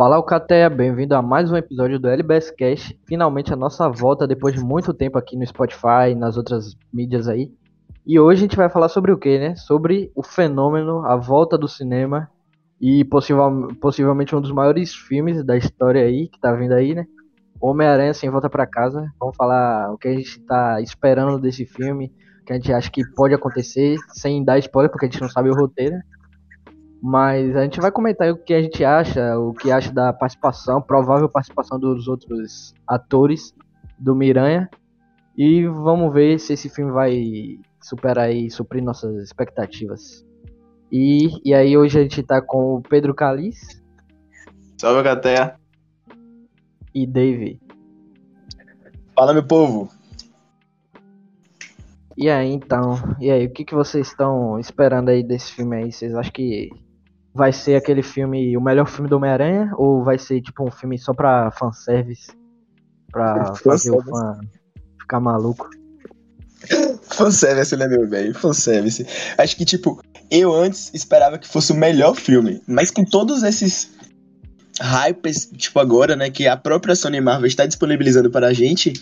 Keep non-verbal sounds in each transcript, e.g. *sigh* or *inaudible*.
Fala Alcateia, bem-vindo a mais um episódio do LBS Cash. Finalmente a nossa volta depois de muito tempo aqui no Spotify e nas outras mídias aí. E hoje a gente vai falar sobre o que, né? Sobre o fenômeno, a volta do cinema e possivel, possivelmente um dos maiores filmes da história aí, que tá vindo aí, né? Homem-Aranha sem volta para casa. Vamos falar o que a gente tá esperando desse filme, o que a gente acha que pode acontecer, sem dar spoiler, porque a gente não sabe o roteiro. Mas a gente vai comentar o que a gente acha, o que acha da participação, provável participação dos outros atores do Miranha. E vamos ver se esse filme vai superar e suprir nossas expectativas. E, e aí hoje a gente tá com o Pedro Calis. Salve, Caté. E Dave. Fala, meu povo. E aí, então, e aí, o que, que vocês estão esperando aí desse filme aí? Vocês acham que vai ser aquele filme, o melhor filme do Homem-Aranha? Ou vai ser tipo um filme só pra fanservice? Pra fazer o fã ficar maluco? Fanservice, né, meu velho? Fanservice. Acho que, tipo, eu antes esperava que fosse o melhor filme, mas com todos esses hypes, tipo agora, né, que a própria Sony Marvel está disponibilizando para a gente,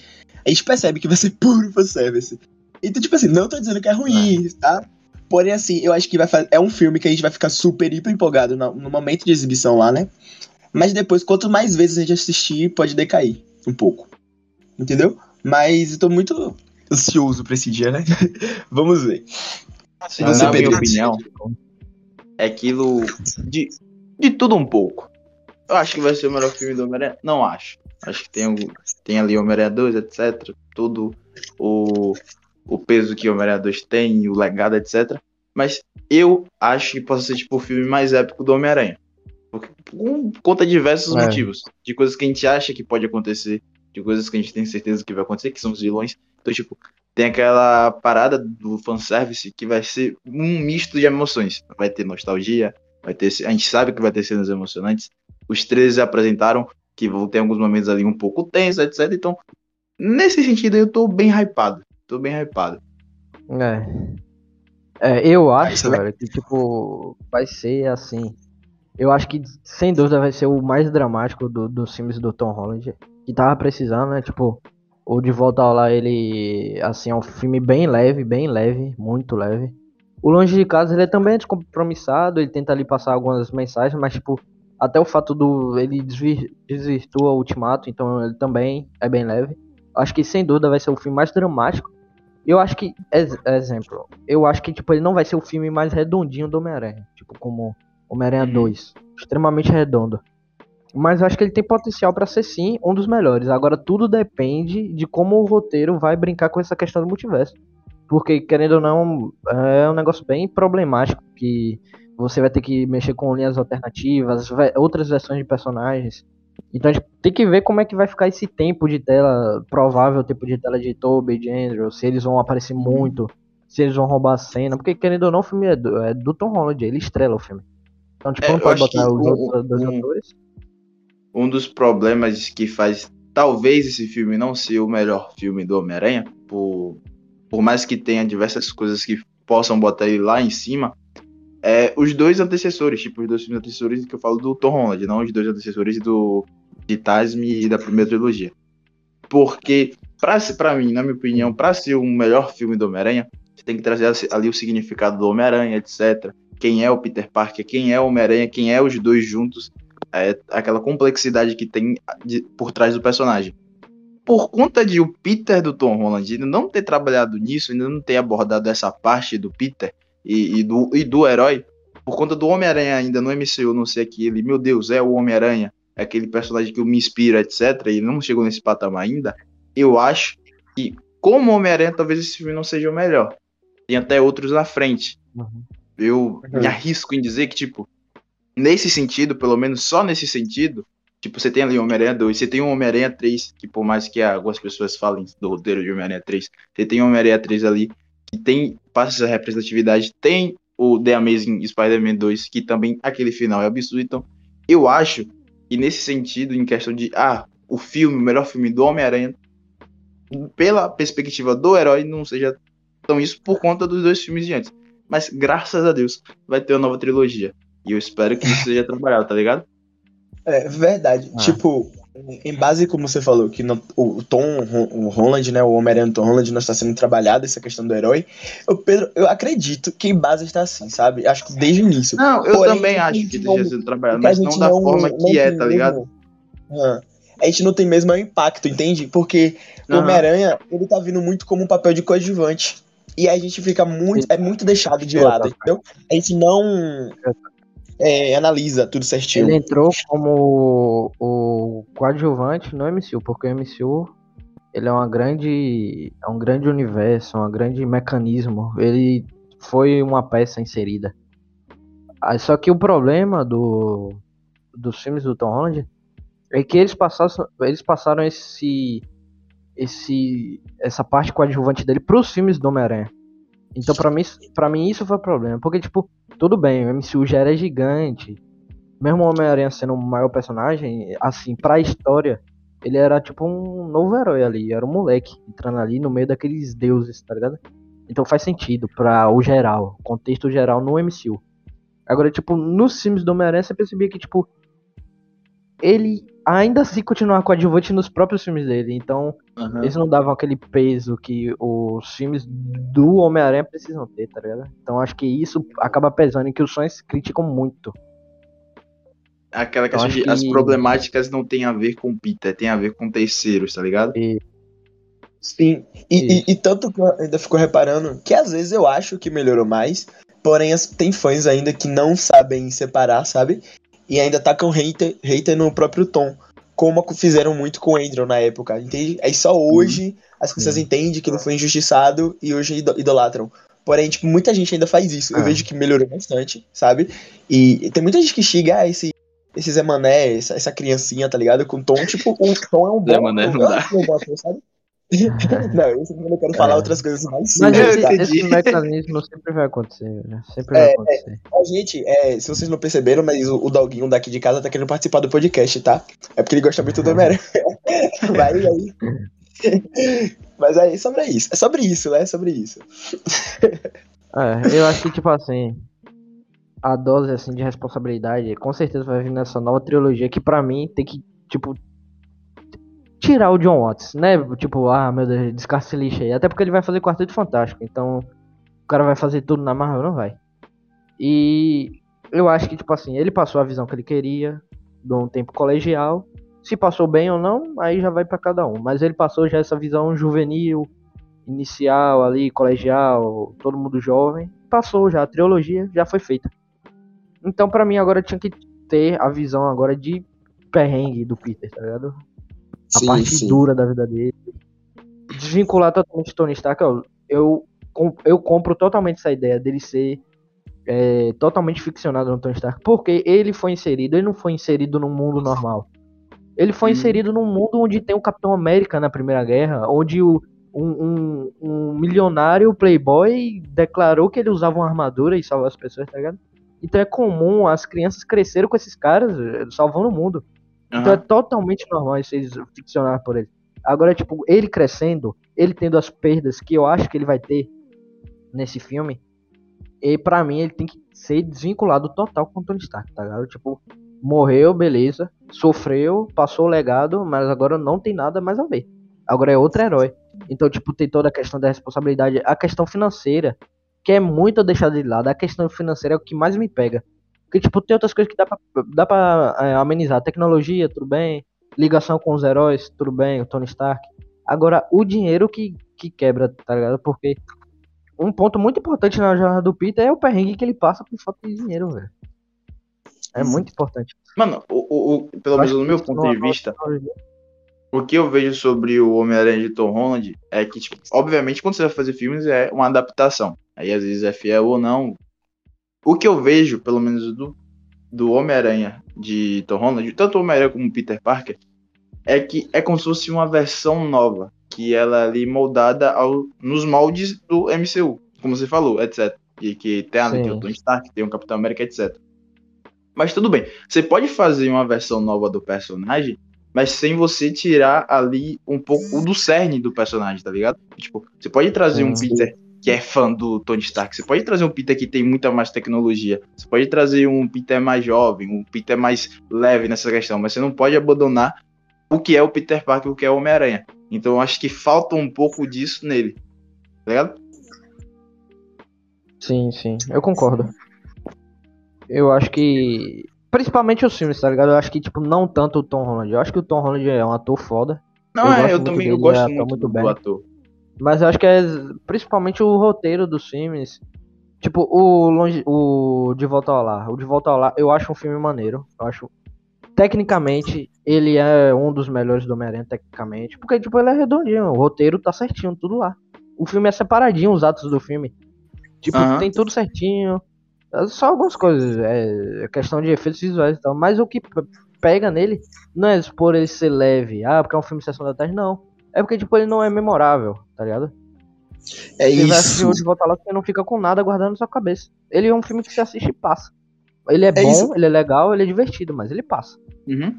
a gente percebe que vai ser puro fanservice. Então, tipo assim, não tô dizendo que é ruim, tá? Porém, assim, eu acho que vai fazer, é um filme que a gente vai ficar super, hiper empolgado no, no momento de exibição lá, né? Mas depois, quanto mais vezes a gente assistir, pode decair um pouco. Entendeu? Mas eu tô muito ansioso pra esse dia, né? *laughs* Vamos ver. Assim, Você, na minha opinião, é aquilo de, de tudo um pouco. Eu acho que vai ser o melhor filme do Homem-Aranha? Não acho. Acho que tem, tem ali Homem-Aranha 2, etc. Tudo o, o peso que o Homem-Aranha 2 tem, o legado, etc. Mas eu acho que possa ser tipo o filme mais épico do Homem-Aranha. Por conta de diversos é. motivos. De coisas que a gente acha que pode acontecer, de coisas que a gente tem certeza que vai acontecer, que são os vilões. Então, tipo, tem aquela parada do fanservice que vai ser um misto de emoções. Vai ter nostalgia, vai ter. A gente sabe que vai ter cenas emocionantes. Os três apresentaram que vão ter alguns momentos ali um pouco tensos, etc. Então, nesse sentido, eu tô bem hypado. Tô bem hypado. É. É, eu acho, velho, que tipo, vai ser assim. Eu acho que sem dúvida vai ser o mais dramático do, dos filmes do Tom Holland. Que tava precisando, né? Tipo, o De Volta ao Lá, ele. Assim, é um filme bem leve, bem leve, muito leve. O Longe de Casa, ele é também descompromissado, ele tenta ali passar algumas mensagens, mas, tipo, até o fato do. Ele desvirtua o Ultimato, então ele também é bem leve. Acho que sem dúvida vai ser o filme mais dramático. Eu acho que, exemplo, eu acho que tipo, ele não vai ser o filme mais redondinho do Homem-Aranha. Tipo, como Homem-Aranha uhum. 2. Extremamente redondo. Mas eu acho que ele tem potencial para ser sim um dos melhores. Agora tudo depende de como o roteiro vai brincar com essa questão do multiverso. Porque, querendo ou não, é um negócio bem problemático que você vai ter que mexer com linhas alternativas, outras versões de personagens. Então a gente tem que ver como é que vai ficar esse tempo de tela, provável tempo de tela de Toby, de Andrew, se eles vão aparecer uhum. muito, se eles vão roubar a cena, porque querendo ou não, o filme é do, é do Tom Holland, ele estrela o filme. Então, tipo, é, não pode botar os outros dois um, atores. Um dos problemas que faz talvez esse filme não ser o melhor filme do Homem-Aranha, por, por mais que tenha diversas coisas que possam botar ele lá em cima, é, os dois antecessores, tipo, os dois filmes antecessores que eu falo do Tom Holland, não os dois antecessores do de Tasme e da primeira trilogia. Porque, pra mim, na minha opinião, para ser o melhor filme do Homem-Aranha, você tem que trazer ali o significado do Homem-Aranha, etc. Quem é o Peter Parker, quem é o Homem-Aranha, quem é os dois juntos, é, aquela complexidade que tem de, por trás do personagem. Por conta de o Peter do Tom Holland ainda não ter trabalhado nisso, ainda não ter abordado essa parte do Peter, e, e, do, e do herói, por conta do Homem-Aranha ainda no MCU não ser aquele, meu Deus, é o Homem-Aranha, aquele personagem que me inspira, etc., e não chegou nesse patamar ainda, eu acho que, como Homem-Aranha, talvez esse filme não seja o melhor. Tem até outros à frente. Uhum. Eu uhum. me arrisco em dizer que, tipo, nesse sentido, pelo menos só nesse sentido, tipo, você tem ali Homem-Aranha 2, você tem o Homem-Aranha 3, que por mais que algumas pessoas falem do roteiro de Homem-Aranha 3, você tem o Homem-Aranha 3 ali, que tem, passa essa representatividade, tem o The Amazing Spider-Man 2, que também aquele final é absurdo. Então, eu acho que nesse sentido, em questão de, ah, o filme, o melhor filme do Homem-Aranha, pela perspectiva do herói, não seja tão isso por conta dos dois filmes de antes. Mas graças a Deus vai ter uma nova trilogia. E eu espero que isso seja trabalhado, tá ligado? É verdade. Ah. Tipo, em base, como você falou, que no- o Tom o Holland, né? O Homem-Aranha Tom Holland não está sendo trabalhado, essa questão do herói. Eu, Pedro, eu acredito que em base está assim, sabe? Acho que desde o início. Não, eu Porém, também acho que não- esteja sendo trabalhado, mas não da forma não que é, tem tá ligado? Ah, a gente não tem mesmo o impacto, entende? Porque o Aham. Homem-Aranha, ele tá vindo muito como um papel de coadjuvante. E a gente fica muito. É muito deixado de lado, entendeu? A gente não é, analisa tudo certinho. Ele entrou como o coadjuvante no MCU, porque o MCU ele é uma grande é um grande universo, um grande mecanismo. Ele foi uma peça inserida. Ah, Só que o problema do dos filmes do Tom Holland é que eles passaram eles passaram esse esse essa parte coadjuvante dele pros filmes do Homem-Aranha. Então pra mim para mim isso foi o problema, porque tipo, tudo bem, o MCU já era gigante, mesmo o Homem-Aranha sendo o maior personagem, assim, pra história, ele era tipo um novo herói ali, era um moleque entrando ali no meio daqueles deuses, tá ligado? Então faz sentido pra o geral, contexto geral no MCU. Agora, tipo, nos filmes do Homem-Aranha você percebia que, tipo, ele ainda assim continuava coadjuvante nos próprios filmes dele, então Aham. eles não davam aquele peso que os filmes do Homem-Aranha precisam ter, tá ligado? Então acho que isso acaba pesando e que os fãs criticam muito. Aquela questão acho de as que- problemáticas não tem a ver com o Peter, tem a ver com terceiros, tá ligado? Sim. E, e- e tanto que eu ainda fico reparando que às vezes eu acho que melhorou mais, porém as- tem fãs ainda que não sabem separar, sabe? E ainda tacam hater, hater no próprio tom. Como fizeram muito com o Andrew na época, entende? Aí só hoje as pessoas Sim. entendem que ele foi injustiçado e hoje ido- idolatram. Porém, tipo, muita gente ainda faz isso. Eu Ah. vejo que melhorou bastante, sabe? E tem muita gente que xinga ah, esse, esse Zé Mané, essa, essa criancinha, tá ligado? Com tom, tipo, o tom é um bom. Zé Mané não bom dá. ator, sabe? *laughs* não, isso eu quero falar É. outras coisas mais Mas simples, esse, esse mecanismo sempre vai acontecer, né? Sempre É, vai acontecer. A gente, é, se vocês não perceberam, mas o, o Doguinho daqui de casa tá querendo participar do podcast, tá? É porque ele gosta muito do Homem-Aranha. *laughs* Vai aí. Mas aí, sobre isso. É sobre isso, né? É sobre isso. É, eu acho que, tipo assim, a dose assim, de responsabilidade com certeza vai vir nessa nova trilogia que pra mim tem que, tipo, tirar o John Watts, né? Tipo, ah, meu Deus, descarta esse lixo aí. Até porque ele vai fazer Quarteto Fantástico, então o cara vai fazer tudo na Marvel, não vai. E eu acho que, tipo assim, ele passou a visão que ele queria, de um tempo colegial. Se passou bem ou não, aí já vai pra cada um. Mas ele passou já essa visão juvenil, inicial ali, colegial, todo mundo jovem. Passou já, a trilogia já foi feita. Então pra mim agora tinha que ter a visão agora de perrengue do Peter, tá ligado? A parte dura da vida dele. Desvincular totalmente Tony Stark, eu, com- eu compro totalmente essa ideia dele ser é, totalmente ficcionado no Tony Stark, porque ele foi inserido, ele não foi inserido num mundo normal. Ele foi Hum. inserido num mundo onde tem o Capitão América na Primeira Guerra, onde o, um, um- um milionário playboy declarou que ele usava uma armadura e salvava as pessoas, tá ligado? Então é comum as crianças cresceram com esses caras eh, salvando o mundo. Então é totalmente normal isso eles ficcionar por ele. Agora, tipo, ele crescendo, ele tendo as perdas que eu acho que ele vai ter nesse filme, e pra mim ele tem que ser desvinculado total com o Tony Stark, tá ligado? Tipo, morreu, beleza, sofreu, passou o legado, mas agora não tem nada mais a ver. Agora é outro herói. Então, tipo, tem toda a questão da responsabilidade, a questão financeira, que é muito deixada de lado. A questão financeira é o que mais me pega. Porque, tipo, tem outras coisas que dá pra, dá pra é, amenizar. Tecnologia, tudo bem. Ligação com os heróis, tudo bem. O Tony Stark. Agora, o dinheiro que, que quebra, tá ligado? Porque um ponto muito importante na jornada do Peter é o perrengue que ele passa por falta de dinheiro, velho. É muito importante. Mano, o, o- pelo menos no meu ponto de vista, o que eu vejo sobre o Homem-Aranha de Tom Holland é que, tipo, obviamente, quando você vai fazer filmes é uma adaptação. Aí às vezes é fiel ou não. O que eu vejo, pelo menos do, do Homem-Aranha de Tom Holland, tanto o Homem-Aranha como o Peter Parker, é que é como se fosse uma versão nova, que ela é ali moldada ao, nos moldes do MCU, como você falou, etc. E que tem ali tem o. Tony Stark, tem o Capitão América, etc. Mas tudo bem, você pode fazer uma versão nova do personagem, mas sem você tirar ali um pouco do cerne do personagem, tá ligado? Tipo, você pode trazer um Sim. Peter que é fã do Tony Stark. Você pode trazer um Peter que tem muita mais tecnologia. Você pode trazer um Peter mais jovem, um Peter mais leve nessa questão, mas você não pode abandonar o que é o Peter Parker, o que é o Homem-Aranha. Então eu acho que falta um pouco disso nele. Tá ligado? Sim, sim, eu concordo. Eu acho que. Principalmente os filmes, tá ligado? Eu acho que, tipo, não tanto o Tom Holland. Eu acho que o Tom Holland é um ator foda. Não, Eu é, eu também dele, eu gosto atua muito, muito do bem. ator. Mas eu acho que é principalmente o roteiro dos filmes. Tipo, o, longe, o De Volta ao Lar. O De Volta ao Lar, eu acho um filme maneiro. Eu acho. Tecnicamente, ele é um dos melhores do Homem-Aranha, tecnicamente. Porque, tipo, ele é redondinho. O roteiro tá certinho, tudo lá. O filme é separadinho, os atos do filme. Tipo, Aham. tem tudo certinho. É Só algumas coisas. É questão de efeitos visuais e tal. Mas o que pe- pega nele não é por ele ser leve. Ah, porque é um filme de sessão da tarde. Não. É porque, tipo, ele não é memorável, tá ligado? É Você vai assistir isso. o de volta lá, você não fica com nada guardando na sua cabeça. Ele é um filme que você assiste e passa. Ele é, É bom, isso. ele é legal, ele é divertido, mas ele passa. Uhum.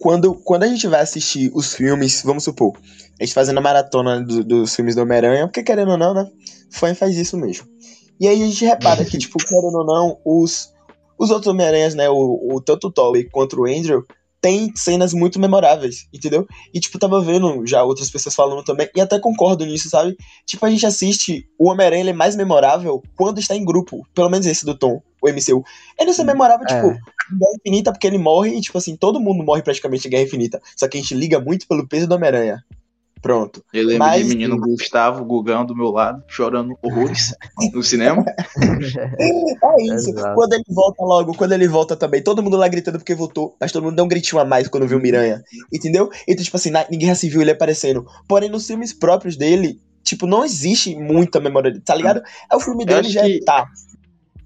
Quando, quando a gente vai assistir os filmes, vamos supor, a gente fazendo a maratona do- dos filmes do Homem-Aranha, porque querendo ou não, né? Fã faz isso mesmo. E aí a gente repara que, *laughs* tipo, querendo ou não, os, os outros Homem-Aranhas, né? O, o, tanto o Tobey quanto o Andrew, tem cenas muito memoráveis, entendeu? E, tipo, tava vendo já outras pessoas falando também, e até concordo nisso, sabe? Tipo, a gente assiste, o Homem-Aranha ele é mais memorável quando está em grupo, pelo menos esse do Tom, o MCU. Ele é memorável, tipo, É. Guerra Infinita, porque ele morre e, tipo assim, todo mundo morre praticamente em Guerra Infinita. Só que a gente liga muito pelo peso do Homem-Aranha. Pronto. Eu lembro Mas- de menino Gustavo, Gugão do meu lado, chorando horrores no cinema. *laughs* É isso. Exato. Quando ele volta logo, quando ele volta também, todo mundo lá gritando porque votou, mas todo mundo dá um gritinho a mais quando viu o Miranha. Entendeu? Então, tipo assim, na, em Guerra Civil ele aparecendo. Porém, nos filmes próprios dele, tipo, não existe muita memória dele, tá ligado? É o filme dele já que- tá.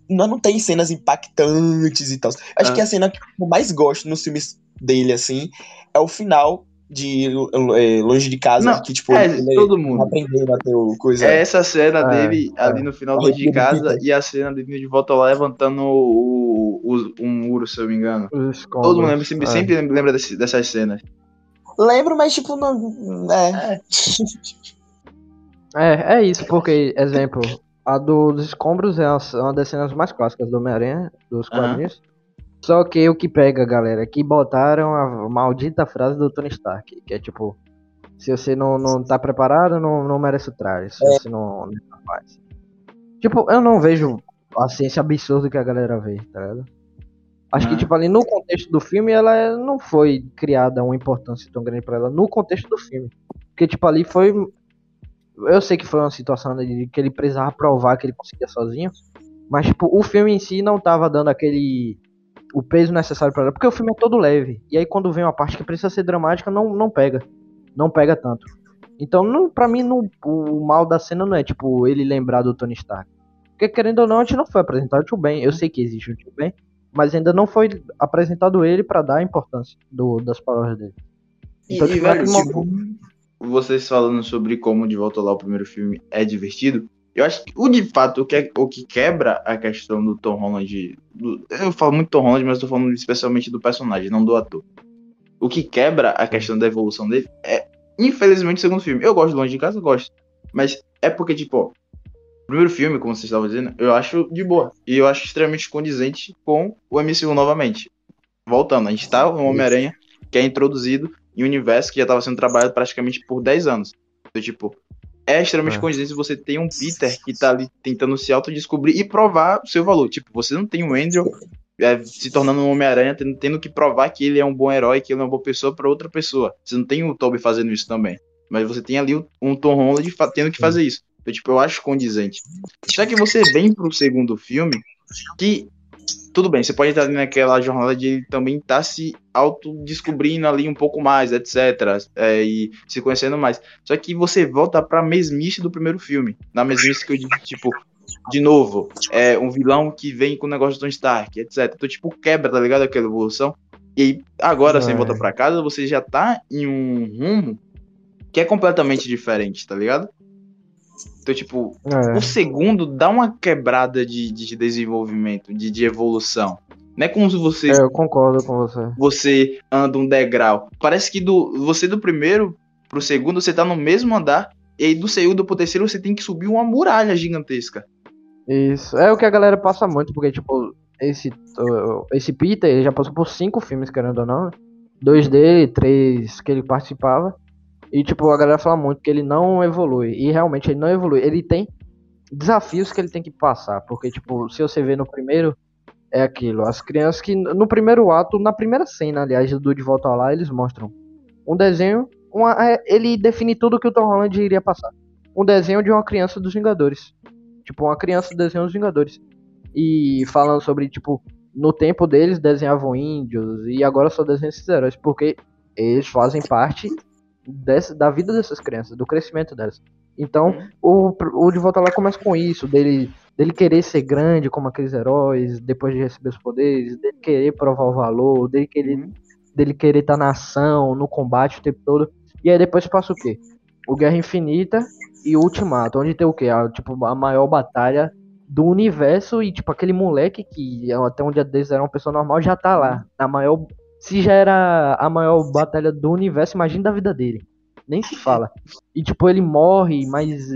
Não, não tem cenas impactantes e tal. Acho Ah. que a cena que eu mais gosto nos filmes dele, assim, é o final de é, Longe de Casa, Não, que, tipo, é, ele todo mundo. aprendendo a ter o coisa. É essa cena É, dele ali no final do É. de casa e a cena dele de volta lá levantando o, o- um muro, se eu me engano. Todo mundo lembra, sempre, é. sempre lembra desse- dessas cenas. Lembro, mas, tipo, não. É. *laughs* É, é isso, porque, exemplo, a dos escombros é uma, uma das cenas mais clássicas do Homem-Aranha, dos quadrinhos. Só que o que pega, galera, é que botaram a maldita frase do Tony Stark, que é tipo, se você não, não tá preparado, não, não merece o traje, se você não, não é capaz. Tipo, eu não vejo a ciência absurda que a galera vê, tá ligado? Acho que, tipo, ali no contexto do filme, ela é- não foi criada uma importância tão grande pra ela no contexto do filme. Porque, tipo, ali foi eu sei que foi uma situação de que ele precisava provar que ele conseguia sozinho, mas tipo, o filme em si não tava dando aquele o peso necessário para ela, porque o filme é todo leve. E aí quando vem uma parte que precisa ser dramática, não não pega. Não pega tanto. Então, não, para mim não, o mal da cena não é tipo ele lembrar do Tony Stark. Porque querendo ou não, a gente não foi apresentado o Tio Ben. Eu sei que existe o Tio Ben, mas ainda não foi apresentado ele pra dar a importância do, das palavras dele. Então, e, tipo, velho, naquele tipo, vocês falando sobre como De Volta lá o primeiro filme é divertido, eu acho que o de fato, o que, é- o que quebra a questão do Tom Holland. do- eu falo muito Tom Holland, mas tô falando especialmente do personagem, não do ator. O que quebra a questão da evolução dele é, infelizmente, o segundo filme. Eu gosto de Longe de Casa, gosto. Mas é porque, tipo, ó, o primeiro filme, como vocês estavam dizendo, eu acho de boa. E eu acho extremamente condizente com o MCU novamente. Voltando, a gente tá no Homem-Aranha, que é introduzido em um universo que já estava sendo trabalhado praticamente por 10 anos. Então, tipo, é extremamente É. condizente você ter um Peter que tá ali tentando se autodescobrir e provar o seu valor. Tipo, você não tem um Andrew é, se tornando um Homem-Aranha, tendo, tendo que provar que ele é um bom herói, que ele é uma boa pessoa para outra pessoa. Você não tem o Toby fazendo isso também. Mas você tem ali um Tom Holland tendo que fazer isso. Então, tipo, eu acho condizente. Só que você vem pro segundo filme que tudo bem, você pode estar naquela jornada de ele também estar se autodescobrindo ali um pouco mais, etc. é, e se conhecendo mais. Só que você volta pra mesmice do primeiro filme. Na mesmice que eu digo, tipo, de novo, é um vilão que vem com o negócio do Tony Stark, etc. Então, tipo, quebra, tá ligado? Aquela evolução. E aí, agora, sem É. voltar pra casa, você já tá em um rumo que é completamente diferente, tá ligado? Então, tipo, É. o segundo dá uma quebrada de, de desenvolvimento, de, de evolução. Não é como se você, É, eu concordo com você. você anda um degrau. Parece que do você do primeiro pro segundo, você tá no mesmo andar E aí do segundo pro terceiro você tem que subir uma muralha gigantesca. Isso. É o que a galera passa muito, porque, tipo, esse, esse Peter, ele já passou por cinco filmes, querendo ou não? Dois dele, três que ele participava. E, tipo, a galera fala muito que ele não evolui. E realmente ele não evolui. Ele tem desafios que ele tem que passar. Porque, tipo, se você vê no primeiro, é aquilo. As crianças que, no primeiro ato, na primeira cena, aliás, do De Volta Lá, eles mostram um desenho. Uma, é, ele define tudo que o Tom Holland iria passar. Um desenho de uma criança dos Vingadores. Tipo, uma criança desenhando os Vingadores. E falando sobre, tipo, no tempo deles desenhavam índios e agora só desenham esses heróis, porque eles fazem parte dessa, da vida dessas crianças, do crescimento delas. Então, o, o De Volta Lá começa com isso, dele, dele querer ser grande como aqueles heróis, depois de receber os poderes, dele querer provar o valor, dele querer dele querer estar tá na ação, no combate o tempo todo. E aí depois passa o quê? O Guerra Infinita e Ultimato, onde tem o quê? A, tipo, a maior batalha do universo e, tipo, aquele moleque que até um dia desses era uma pessoa normal já tá lá. A maior. Se já era a maior batalha do universo, imagina da vida dele. Nem se fala. E, tipo, ele morre, mas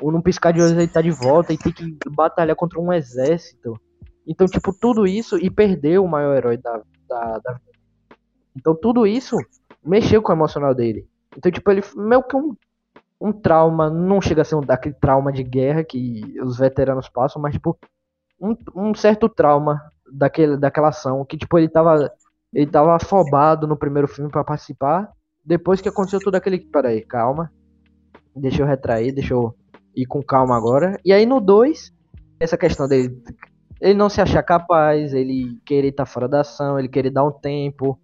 num piscar de olhos ele tá de volta e tem que batalhar contra um exército. Então, tipo, tudo isso e perdeu o maior herói da, da, da vida. Então, tudo isso mexeu com o emocional dele. Então, tipo, ele meio que um um trauma, não chega a ser um daquele trauma de guerra que os veteranos passam, mas tipo um, um certo trauma daquele, daquela ação que tipo ele tava ele tava afobado no primeiro filme para participar. Depois que aconteceu tudo aquele, peraí, calma. Deixa eu retrair, deixa eu ir com calma agora. E aí no 2, essa questão dele ele não se achar capaz, ele querer estar tá fora da ação, ele querer dar um tempo,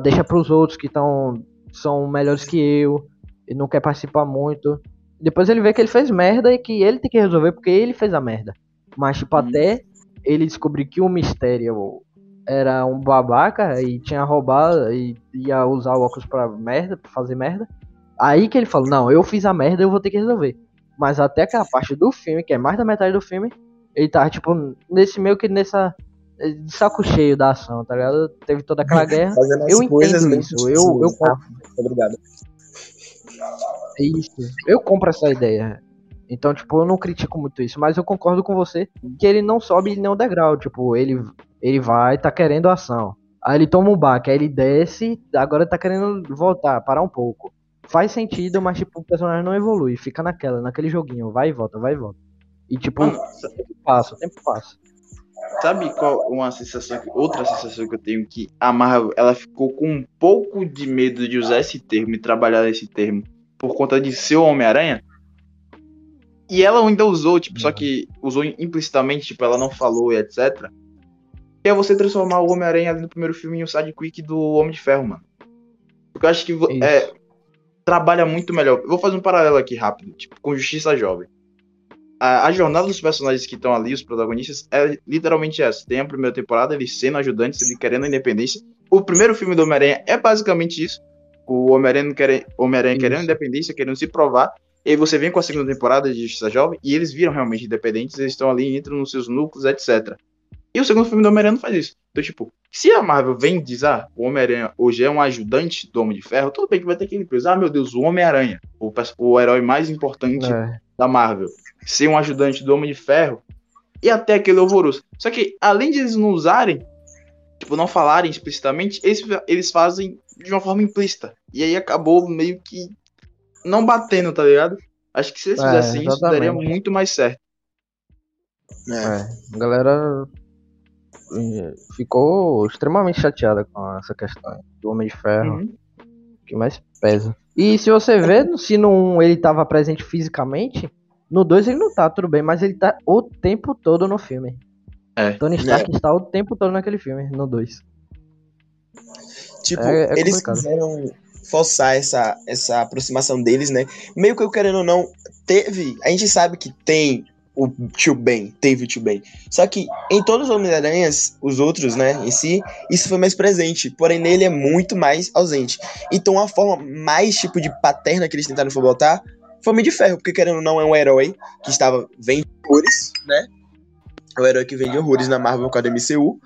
deixa para os outros que estão são melhores que eu ele não quer participar muito. Depois ele vê que ele fez merda e que ele tem que resolver porque ele fez a merda. Mas, tipo, uhum. até ele descobrir que o mistério era um babaca e tinha roubado e ia usar o óculos pra merda, pra fazer merda. Aí que ele falou, não, eu fiz a merda, eu vou ter que resolver. Mas até aquela parte do filme, que é mais da metade do filme, ele tá, tipo, nesse meio que nessa. De saco cheio da ação, tá ligado? Teve toda aquela *laughs* guerra. eu entendo isso, eu, eu, eu, Obrigado. Isso. Eu compro essa ideia. Então, tipo, eu não critico muito isso, mas eu concordo com você que ele não sobe nenhum degrau. Tipo, ele, ele vai, tá querendo ação. Aí ele toma um baque, aí ele desce, agora tá querendo voltar, parar um pouco. Faz sentido, mas, tipo, o personagem não evolui, fica naquela, naquele joguinho, vai e volta, vai e volta. E, tipo, o tempo passa, tempo passa. Sabe qual uma sensação, outra sensação que eu tenho que a Marvel, ela ficou com um pouco de medo de usar esse termo e trabalhar esse termo por conta de ser o Homem-Aranha. E ela ainda usou, tipo, uhum. só que usou implicitamente, tipo, ela não falou e etc. Que é você transformar o Homem-Aranha no primeiro filme em um sidequick do Homem de Ferro, mano. Porque eu acho que é, trabalha muito melhor. Eu vou fazer um paralelo aqui rápido, tipo, com Justiça Jovem. A, a jornada dos personagens que estão ali, os protagonistas, é literalmente essa. Tem a primeira temporada, eles sendo ajudantes, ele querendo a independência. O primeiro filme do Homem-Aranha é basicamente isso o Homem-Aranha quer, Homem querendo independência, querendo se provar. E aí você vem com a segunda temporada de Justiça Jovem e eles viram realmente independentes, eles estão ali, entram nos seus núcleos, etc. E o segundo filme do Homem-Aranha não faz isso. Então, tipo, se a Marvel vem e diz, ah, o Homem-Aranha hoje é um ajudante do Homem de Ferro, tudo bem que vai ter aquele peso. Ah, meu Deus, o Homem-Aranha, o, o herói mais importante é. da Marvel, ser um ajudante do Homem de Ferro, e até aquele horroroso. Só que, além de eles não usarem, tipo, não falarem explicitamente, eles, eles fazem de uma forma implícita. E aí acabou meio que não batendo, tá ligado? Acho que se eles é, fizessem isso, daria muito mais certo. É. é. a galera ficou extremamente chateada com essa questão do Homem de Ferro. Uhum. Que mais pesa. E se você vê, se não ele tava presente fisicamente, no 2 ele não tá, tudo bem, mas ele tá o tempo todo no filme. É. Tony Stark é. está o tempo todo naquele filme, no 2. Tipo, é, é eles quiseram forçar essa, essa aproximação deles, né? Meio que eu querendo ou não, teve. A gente sabe que tem o tio Ben, teve o tio Ben. Só que em todos os Homem-Aranhas, os outros, né, em si, isso foi mais presente. Porém, nele é muito mais ausente. Então, a forma mais, tipo, de paterna que eles tentaram botar foi Homem de Ferro, porque querendo ou não, é um herói que estava vendo horrores, né? É o herói que vende horrores na Marvel com a MCU.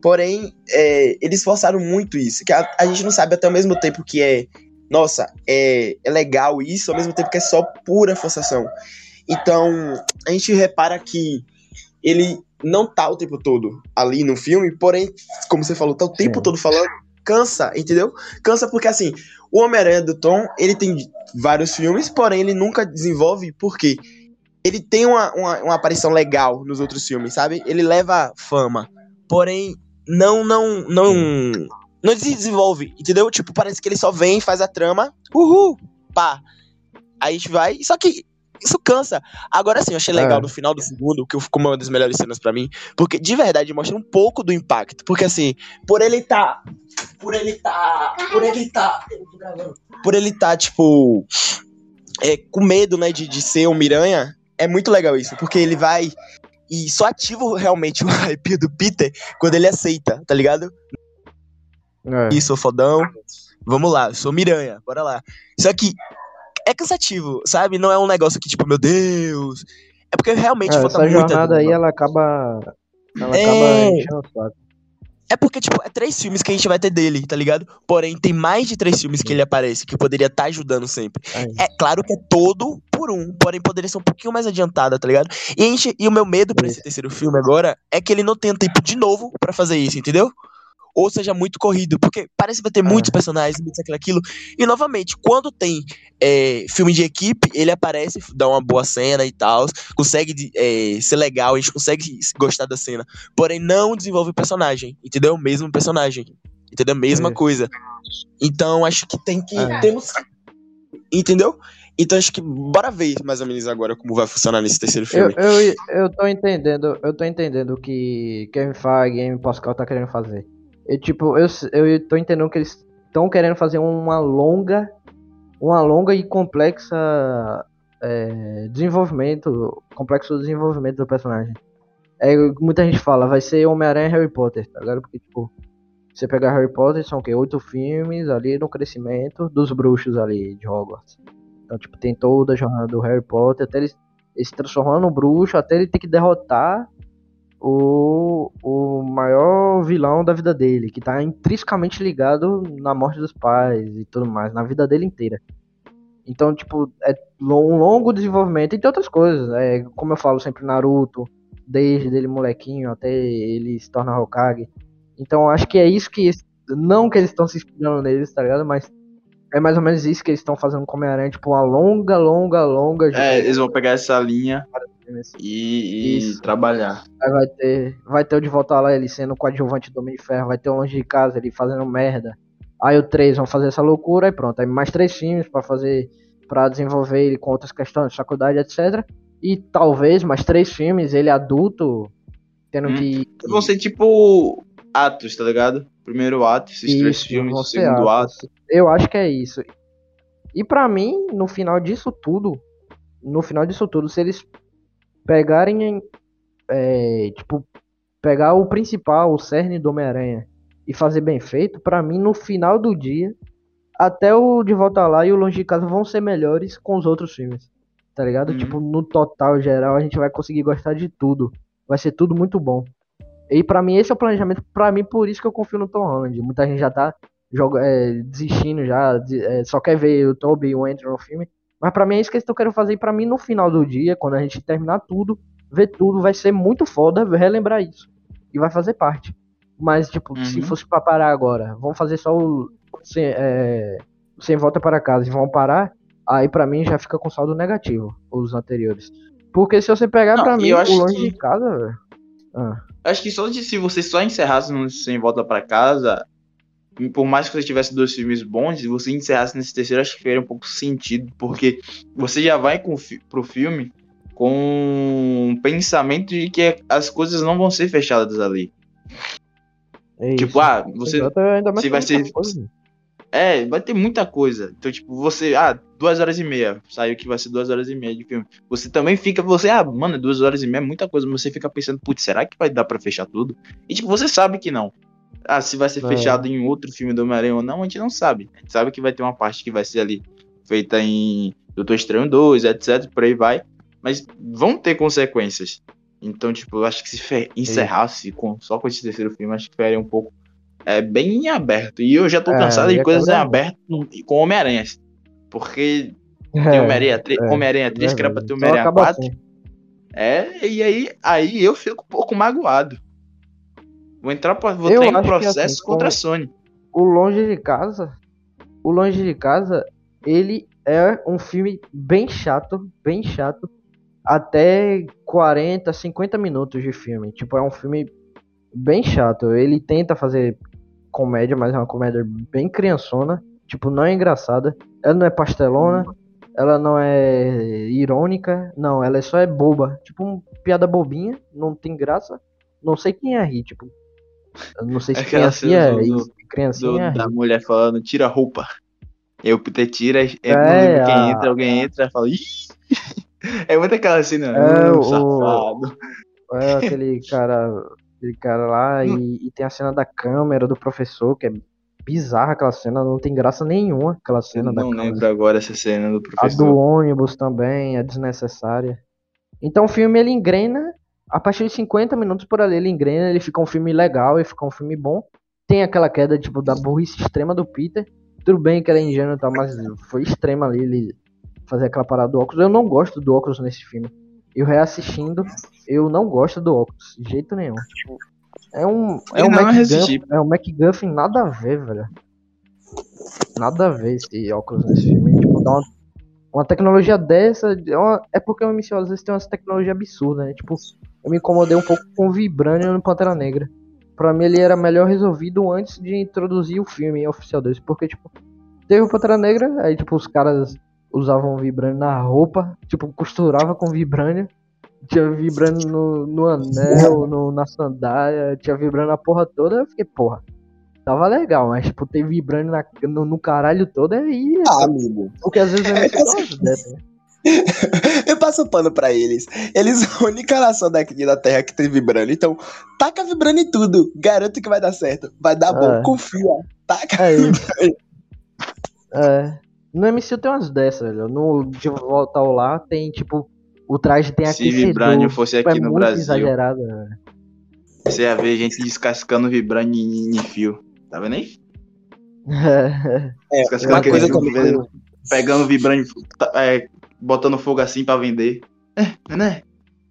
Porém, é, eles forçaram muito isso. Que a, a, gente não sabe até o mesmo tempo que é nossa, é, é legal isso, ao mesmo tempo que é só pura forçação. Então, a gente repara que ele não tá o tempo todo ali no filme, porém, como você falou, tá o tempo Sim. todo falando, cansa, entendeu? Cansa porque, assim, o Homem-Aranha do Tom, ele tem vários filmes, porém ele nunca desenvolve, porque ele tem uma, uma, uma aparição legal nos outros filmes, sabe? Ele leva fama, porém, não, não, não, não desenvolve, entendeu? Tipo, parece que ele só vem, faz a trama, uhul, pá. Aí a gente vai, só que isso cansa. Agora sim, eu achei legal é. no final do segundo, que ficou uma das melhores cenas para mim, porque de verdade mostra um pouco do impacto. Porque assim, por ele tá. Por ele tá. Por ele tá. Por ele tá, tipo. É, com medo, né, de, de ser o Miranha, é muito legal isso, porque ele vai. E só ativa realmente o *laughs* hype do Peter quando ele aceita, tá ligado? É. Isso, fodão. Vamos lá, eu sou Miranha, bora lá. Só que é cansativo, sabe? Não é um negócio que, tipo, meu Deus. É porque realmente é, falta essa jornada aí, ela acaba. Ela é... acaba enchendo o saco. É porque, tipo, é três filmes que a gente vai ter dele, tá ligado? Porém, tem mais de três filmes que ele aparece, que poderia estar tá ajudando sempre. É. é claro que é todo por um, porém poderia ser um pouquinho mais adiantada, tá ligado? E, a gente, e o meu medo pra esse terceiro filme agora é que ele não tenha tempo de novo para fazer isso, entendeu? Ou seja muito corrido, porque parece que vai ter muitos personagens, muito aquilo, aquilo. E novamente, quando tem é, filme de equipe, ele aparece, dá uma boa cena e tal, consegue é, ser legal, a gente consegue gostar da cena, porém não desenvolve o personagem, entendeu? Mesmo personagem, entendeu? Mesma é. coisa. Então acho que tem que. É. Temos. Entendeu? Então acho que bora ver mais ou menos agora como vai funcionar nesse terceiro filme. Eu, eu, eu tô entendendo, eu tô entendendo o que Kevin Feige e Pascal tá querendo fazer. Eu, tipo, eu, eu tô entendendo que eles estão querendo fazer uma longa, uma longa e complexa é, desenvolvimento, complexo desenvolvimento do personagem. É, muita gente fala, vai ser Homem-Aranha e Harry Potter, tá ligado? Porque, tipo, você pegar Harry Potter, são o quê? Oito filmes ali no crescimento dos bruxos ali de Hogwarts. Então, tipo, tem toda a jornada do Harry Potter, até ele, ele se transformando no bruxo, até ele ter que derrotar o, o maior vilão da vida dele, que tá intrinsecamente ligado na morte dos pais e tudo mais, na vida dele inteira. Então, tipo, é um longo desenvolvimento, entre outras coisas. É, como eu falo sempre, Naruto, desde ele molequinho até ele se tornar Hokage. Então, acho que é isso que. Não que eles estão se inspirando neles, tá ligado? Mas é mais ou menos isso que eles estão fazendo com Homem-Aranha, tipo, uma longa, longa, longa. É, eles vão pegar essa linha e, e trabalhar. Aí vai ter, vai ter o de voltar lá ele sendo coadjuvante do Homem de Ferro, vai ter o longe de casa ele fazendo merda. Aí o 3 vão fazer essa loucura e pronto. Aí mais três filmes para fazer, para desenvolver ele com outras questões, faculdade, etc. E talvez mais três filmes, ele adulto, tendo hum. que. Vão ser tipo atos, tá ligado? Primeiro ato, esses isso, três filmes, segundo atos. ato. Eu acho que é isso. E para mim, no final disso tudo, no final disso tudo, se eles pegarem, é, tipo, pegar o principal, o cerne do Homem-Aranha e fazer bem feito, para mim, no final do dia, até o De Volta Lá e o Longe de Casa vão ser melhores com os outros filmes. Tá ligado? Uhum. Tipo, no total geral, a gente vai conseguir gostar de tudo. Vai ser tudo muito bom. E para mim, esse é o planejamento. para mim, por isso que eu confio no Tom Holland. Muita gente já tá joga, é, desistindo já, é, só quer ver o Toby e o Andrew no filme. Mas para mim é isso que estão querendo fazer. Pra mim, no final do dia, quando a gente terminar tudo, ver tudo, vai ser muito foda relembrar isso. E vai fazer parte. Mas, tipo, uhum. se fosse pra parar agora, vamos fazer só o. Sem, é, sem volta para casa e vão parar, aí para mim já fica com saldo negativo, os anteriores. Porque se você pegar para mim o longe que... de casa, velho. Ah. Acho que só de se você só encerrasse no Sem Volta para Casa, por mais que você tivesse dois filmes bons, se você encerrasse nesse terceiro, acho que faria um pouco sentido, porque você já vai com, pro filme com um pensamento de que as coisas não vão ser fechadas ali. É tipo, ah, você, você vai ser. Coisa. É, vai ter muita coisa. Então, tipo, você, ah, duas horas e meia. Saiu que vai ser duas horas e meia de filme. Você também fica, você, ah, mano, duas horas e meia é muita coisa. Mas você fica pensando, putz, será que vai dar pra fechar tudo? E, tipo, você sabe que não. Ah, se vai ser é. fechado em outro filme do Homem-Aranha ou não, a gente não sabe. A gente sabe que vai ter uma parte que vai ser ali feita em Doutor Estranho 2, etc, por aí vai. Mas vão ter consequências. Então, tipo, eu acho que se encerrasse com, só com esse terceiro filme, acho que faria um pouco é bem em aberto. E eu já tô É, cansado e de coisas em aberto no- com Homem-Aranha. Porque tem É, Homem-Aranha 3, é, Homem-Aranha 3 que era pra ter Então Homem-Aranha acaba 4. assim. É, e aí, aí eu fico um pouco magoado. Vou entrar, pra- vou Eu em acho que, processo assim, contra a Sony. O Longe de Casa, o Longe de Casa, ele é um filme bem chato, bem chato, até 40, 50 minutos de filme. Tipo, é um filme bem chato. Ele tenta fazer comédia, mas é uma comédia bem criançona. Tipo, não é engraçada. Ela não é pastelona. Ela não é irônica. Não, ela só é boba. Tipo, um piada bobinha. Não tem graça. Não sei quem é rir, tipo. Eu não sei se Aquela criancinha é do- isso. Do- Criancinha é da mulher falando, tira a roupa. Eu Peter tira, é, É, não lembro quem a- entra, alguém entra e fala, Ih! *laughs* É muito aquela cena, É, "Hum, o- safado. É aquele *laughs* cara, aquele cara lá e, e tem a cena da câmera do professor, que é bizarra aquela cena, não tem graça nenhuma aquela Eu cena da não câmera. lembro agora essa cena do A professor. do ônibus também é desnecessária. Então o filme ele engrena, a partir de 50 minutos por ali ele engrena, ele fica um filme legal, ele fica um filme bom. Tem aquela queda tipo da burrice extrema do Peter. Tudo bem que ele é ingênuo e tal, mas foi extrema ali ele fazer aquela parada do óculos. Eu não gosto do óculos nesse filme. Eu reassistindo, eu não gosto do óculos, de jeito nenhum. É um é um MacGuffin, é um MacGuffin nada a ver, velho. Nada a ver esse óculos nesse filme. Tipo, dá uma uma tecnologia dessa é, uma- é porque o MCU às vezes tem umas tecnologias absurdas, né? Tipo, eu me incomodei um pouco com o Vibranium no Pantera Negra. Pra mim ele era melhor resolvido antes de introduzir o filme oficial deles, porque tipo, teve o Pantera Negra, aí tipo os caras usavam Vibranium na roupa, tipo, costurava com Vibranium. Tinha Vibranium no, no anel, no, na sandália, tinha Vibranium na porra toda, eu fiquei, porra. Tava legal, mas tipo, ter Vibranium na- no, no caralho todo aí. Ah, amigo. Porque às vezes eu não dessas, né? Eu passo pano pra eles. Eles são a única nação daqui da Terra que tem vibrando. Então, taca vibrando em tudo. Garanto que vai dar certo. Vai dar bom. É. Confia. Taca É vibrando. É. No MCU tem umas dessas, velho. No De Volta ao Lar tem, tipo, o traje tem Se aquecedor. Vibranium fosse tipo, é aqui no muito Brasil, exagerado, velho. você ia ver gente descascando Vibranium em, em fio. Tá vendo aí? *laughs* É, É, Descascando uma coisa fio, também. vendo- Pegando Vibranium, tá, é, botando fogo assim pra vender. É, né?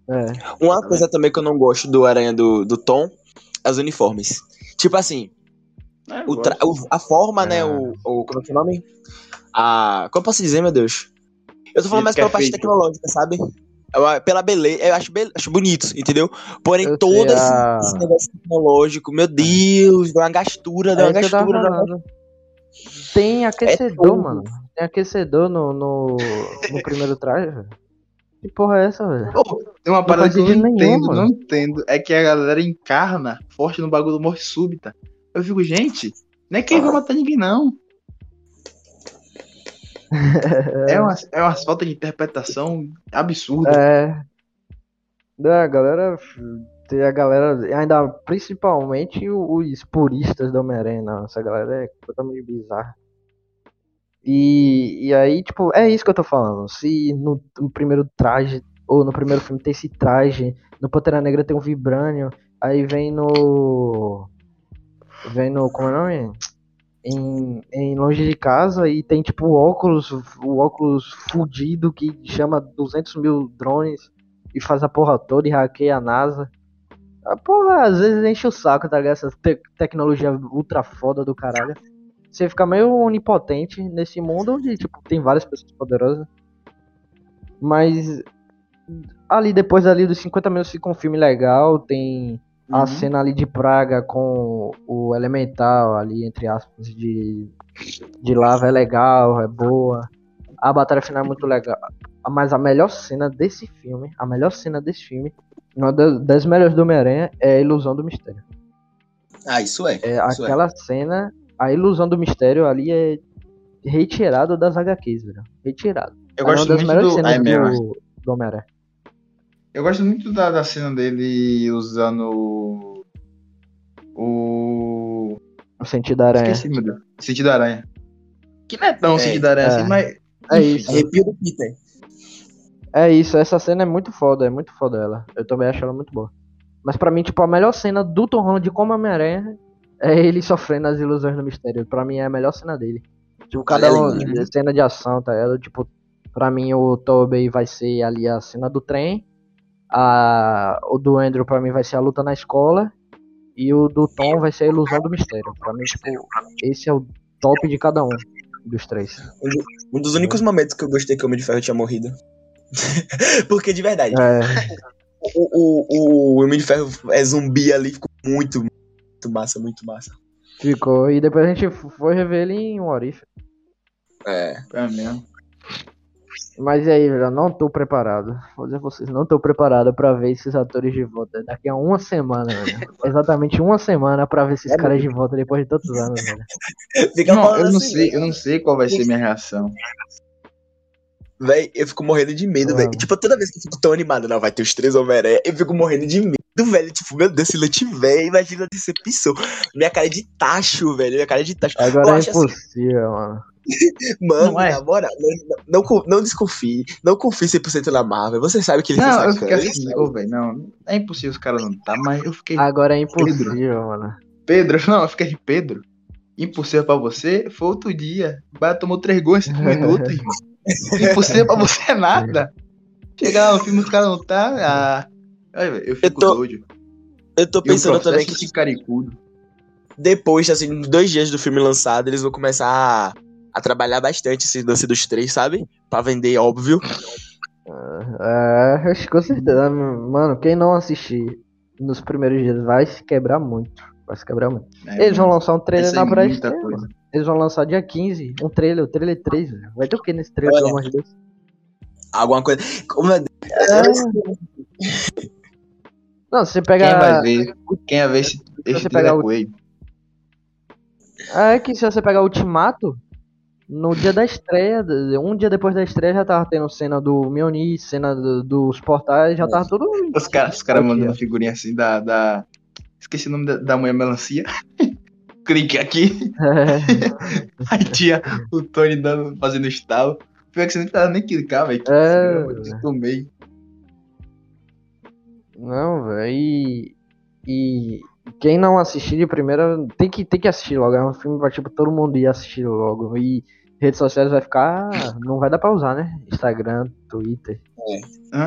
é. Uma coisa também que eu não gosto do Aranha do, do Tom é os uniformes. Tipo assim, É, o tra- o- a forma, né? É. O, o. Como é que é o nome? A. Como eu posso dizer, meu Deus? Eu tô falando Jeito mais é pela parte feito. tecnológica, sabe? Eu- pela beleza, eu acho, be- acho bonito, entendeu? Porém, Eu todo sei, esse, a- esse negócio tecnológico, meu Deus, dá uma gastura, dá É uma isso gastura. dá uma-. Tem aquecedor, tudo. mano. Tem aquecedor no, no, no *laughs* primeiro traje, velho. Que porra é essa, velho? Pô, tem uma parada que eu não nenhum, entendo, mano. não entendo. É que a galera encarna forte no bagulho do morte súbita. Eu fico, gente, não é que ele vai matar ninguém, não. *laughs* É uma, é uma falta de interpretação absurda. É. Da galera. Tem a galera. Ainda principalmente os puristas do Homem-Aranha. Essa galera é totalmente bizarra. E, e aí, tipo, é isso que eu tô falando. Se no, no primeiro traje, ou no primeiro filme tem esse traje, no Pantera Negra tem um Vibranium, aí vem no. Vem no. Como é o nome? Em, em Longe de Casa e tem tipo o óculos, o óculos fudido que chama 200 mil drones e faz a porra toda e hackeia a NASA. A porra às vezes enche o saco, tá ligado? Essa te- tecnologia ultra foda do caralho. Você fica meio onipotente nesse mundo onde tipo, tem várias pessoas poderosas. Mas ali depois ali dos 50 minutos fica um filme legal, tem a Uhum. cena ali de Praga com o elemental ali, entre aspas, de, de lava é legal, é boa. A batalha final é muito legal. Mas a melhor cena desse filme, a melhor cena desse filme, uma das, melhores do Homem-Aranha, é a ilusão do mistério. Ah, isso é. É, isso é. aquela cena, a ilusão do mistério ali é retirado das HQs, velho. Retirado. Eu é uma gosto das muito melhores do. cenas do, do Homem-Aranha. Eu gosto muito da, da cena dele usando o. O sentido da aranha. Esqueci, meu Deus. Sentido da aranha. Que não é tão É, sentido da aranha é. assim, mas. É isso. Arrepio do Peter. É isso, essa cena é muito foda, é muito foda ela. Eu também acho ela muito boa. Mas pra mim, tipo, a melhor cena do Tom Holland como Homem-Aranha é ele sofrendo as ilusões do mistério. Pra mim é a melhor cena dele. Tipo, cada um, cena de ação, tá ligado? Tipo, pra mim o Tobey vai ser ali a cena do trem. A, o do Andrew pra mim vai ser a luta na escola. E o do Tom vai ser a ilusão do mistério. Pra mim, tipo, esse é o top de cada um dos três. Um dos únicos momentos que eu gostei que o Homem de Ferro tinha morrido. *laughs* Porque de verdade. É, *laughs* O, o, o Homem de Ferro é zumbi ali, ficou muito, muito massa, muito massa. ficou. E depois a gente foi rever ele em um Orif. É. É mesmo. Mas e aí, velho, eu não tô preparado. Vou dizer vocês, não tô preparado pra ver esses atores de volta. Daqui a uma semana, velho. *laughs* Exatamente uma semana pra ver esses É caras de volta depois de tantos anos, velho. Fica Não, eu não assim, sei, eu não sei qual vai ser minha reação. Véi, eu fico morrendo de medo, Ah. velho. Tipo, toda vez que eu fico tão animado, não, vai ter os três Homem-Aranha, eu fico morrendo de medo, velho. Tipo, meu Deus, se ele tiver, imagina se pisou. Minha cara é de tacho, velho. Minha cara é de tacho. Eu Agora é assim, impossível, mano. *laughs* Mano, Não é. na moral, não, não, não desconfie. Não confie 100% na Marvel. Você sabe que eles Não, são eu sacanas. fiquei assim, ô, velho, não. É impossível os caras não tá, mas eu fiquei. Agora é impossível, mano. Pedro, *laughs* não, eu fiquei Pedro. Impossível pra você foi outro dia. O Bahia tomou três gols em cinco *laughs* minutos, irmão. Impossível pra você é nada. Chegar lá no filme, os caras não tá. Ah, Ai, velho, eu fico tô doido. Eu tô E o pensando também que de caricudo. depois, assim, dois dias do filme lançado, eles vão começar a, a trabalhar bastante esse lance dos três, sabe? Pra vender, óbvio. É, acho que com certeza. Mano, quem não assistir nos primeiros dias vai se quebrar muito. Vai se quebrar muito. É, Eles vão lançar um trailer é na mano. Eles vão lançar dia 15. Um trailer, o trailer 3, velho. Vai ter o que nesse trailer, Olha. pelo amor de Deus? Alguma coisa. Como é... *laughs* Não, se você Quem pegar. vai ver? Quem vai ver esse, esse você pegar o- ele? É que se você pegar Ultimato, no dia da estreia, um dia depois da estreia já tava tendo cena do Mioni, cena do- dos portais, já tava tudo. Os caras os cara mandando ó. figurinha assim da, da. Esqueci o nome da, da mulher melancia. *laughs* Clique aqui. *laughs* Aí tinha o Tony dando, fazendo estalo. Pior que você nem tava nem clicar, velho. Que É, eu destomei. Não, velho. E, e quem não assistir de primeira tem que, tem que assistir logo. É um filme pra tipo, todo mundo ir assistir logo. E redes sociais vai ficar. Não vai dar pra usar, né? Instagram, Twitter.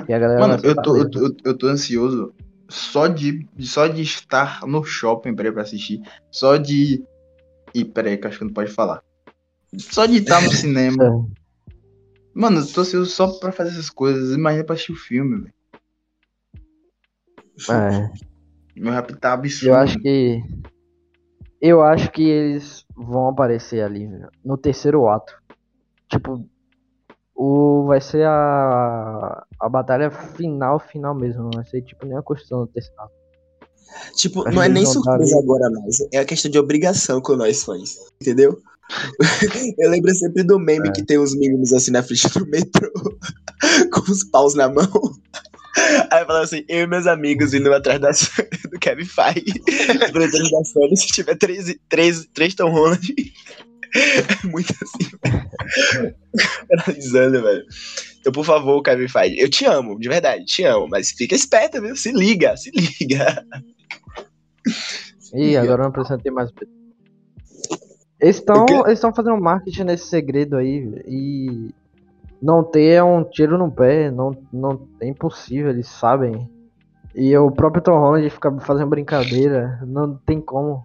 E galera Mano, eu tô, eu, tô, eu- tô ansioso só de, só de estar no shopping, peraí, pra assistir. Só de. Ih, peraí, que eu acho que não pode falar. Só de estar no *laughs* cinema. Mano, eu tô ansioso só pra fazer essas coisas. Imagina pra assistir o filme, velho. É. Meu rap tá absurdo. Eu acho que. Eu acho que eles vão aparecer ali, no terceiro ato. Tipo, o vai ser a a batalha final, final mesmo. Não vai ser tipo nem a construção do terceiro ato. Tipo, Acho não é nem surpresa ali. agora mais. É a questão de obrigação com nós fãs. Entendeu? *laughs* Eu lembro sempre do meme É. que tem uns meninos assim na frente do metrô, *laughs* com os paus na mão. Aí falando assim, eu e meus amigos indo atrás das, *laughs* do Kevin Feige, pretendo da Sony, se tiver três, três, três Tom Holland. É *laughs* muito assim. Analisando, velho. Então, por favor, Kevin Feige, eu te amo, de verdade, te amo, mas fica esperto, viu? Se liga, se liga. *laughs* Ih, agora eu não apresentei mais. Eles estão fazendo marketing nesse segredo aí e não ter é um tiro no pé, não, não é impossível, eles sabem. E o próprio Tom Holland fica fazendo brincadeira, não tem como.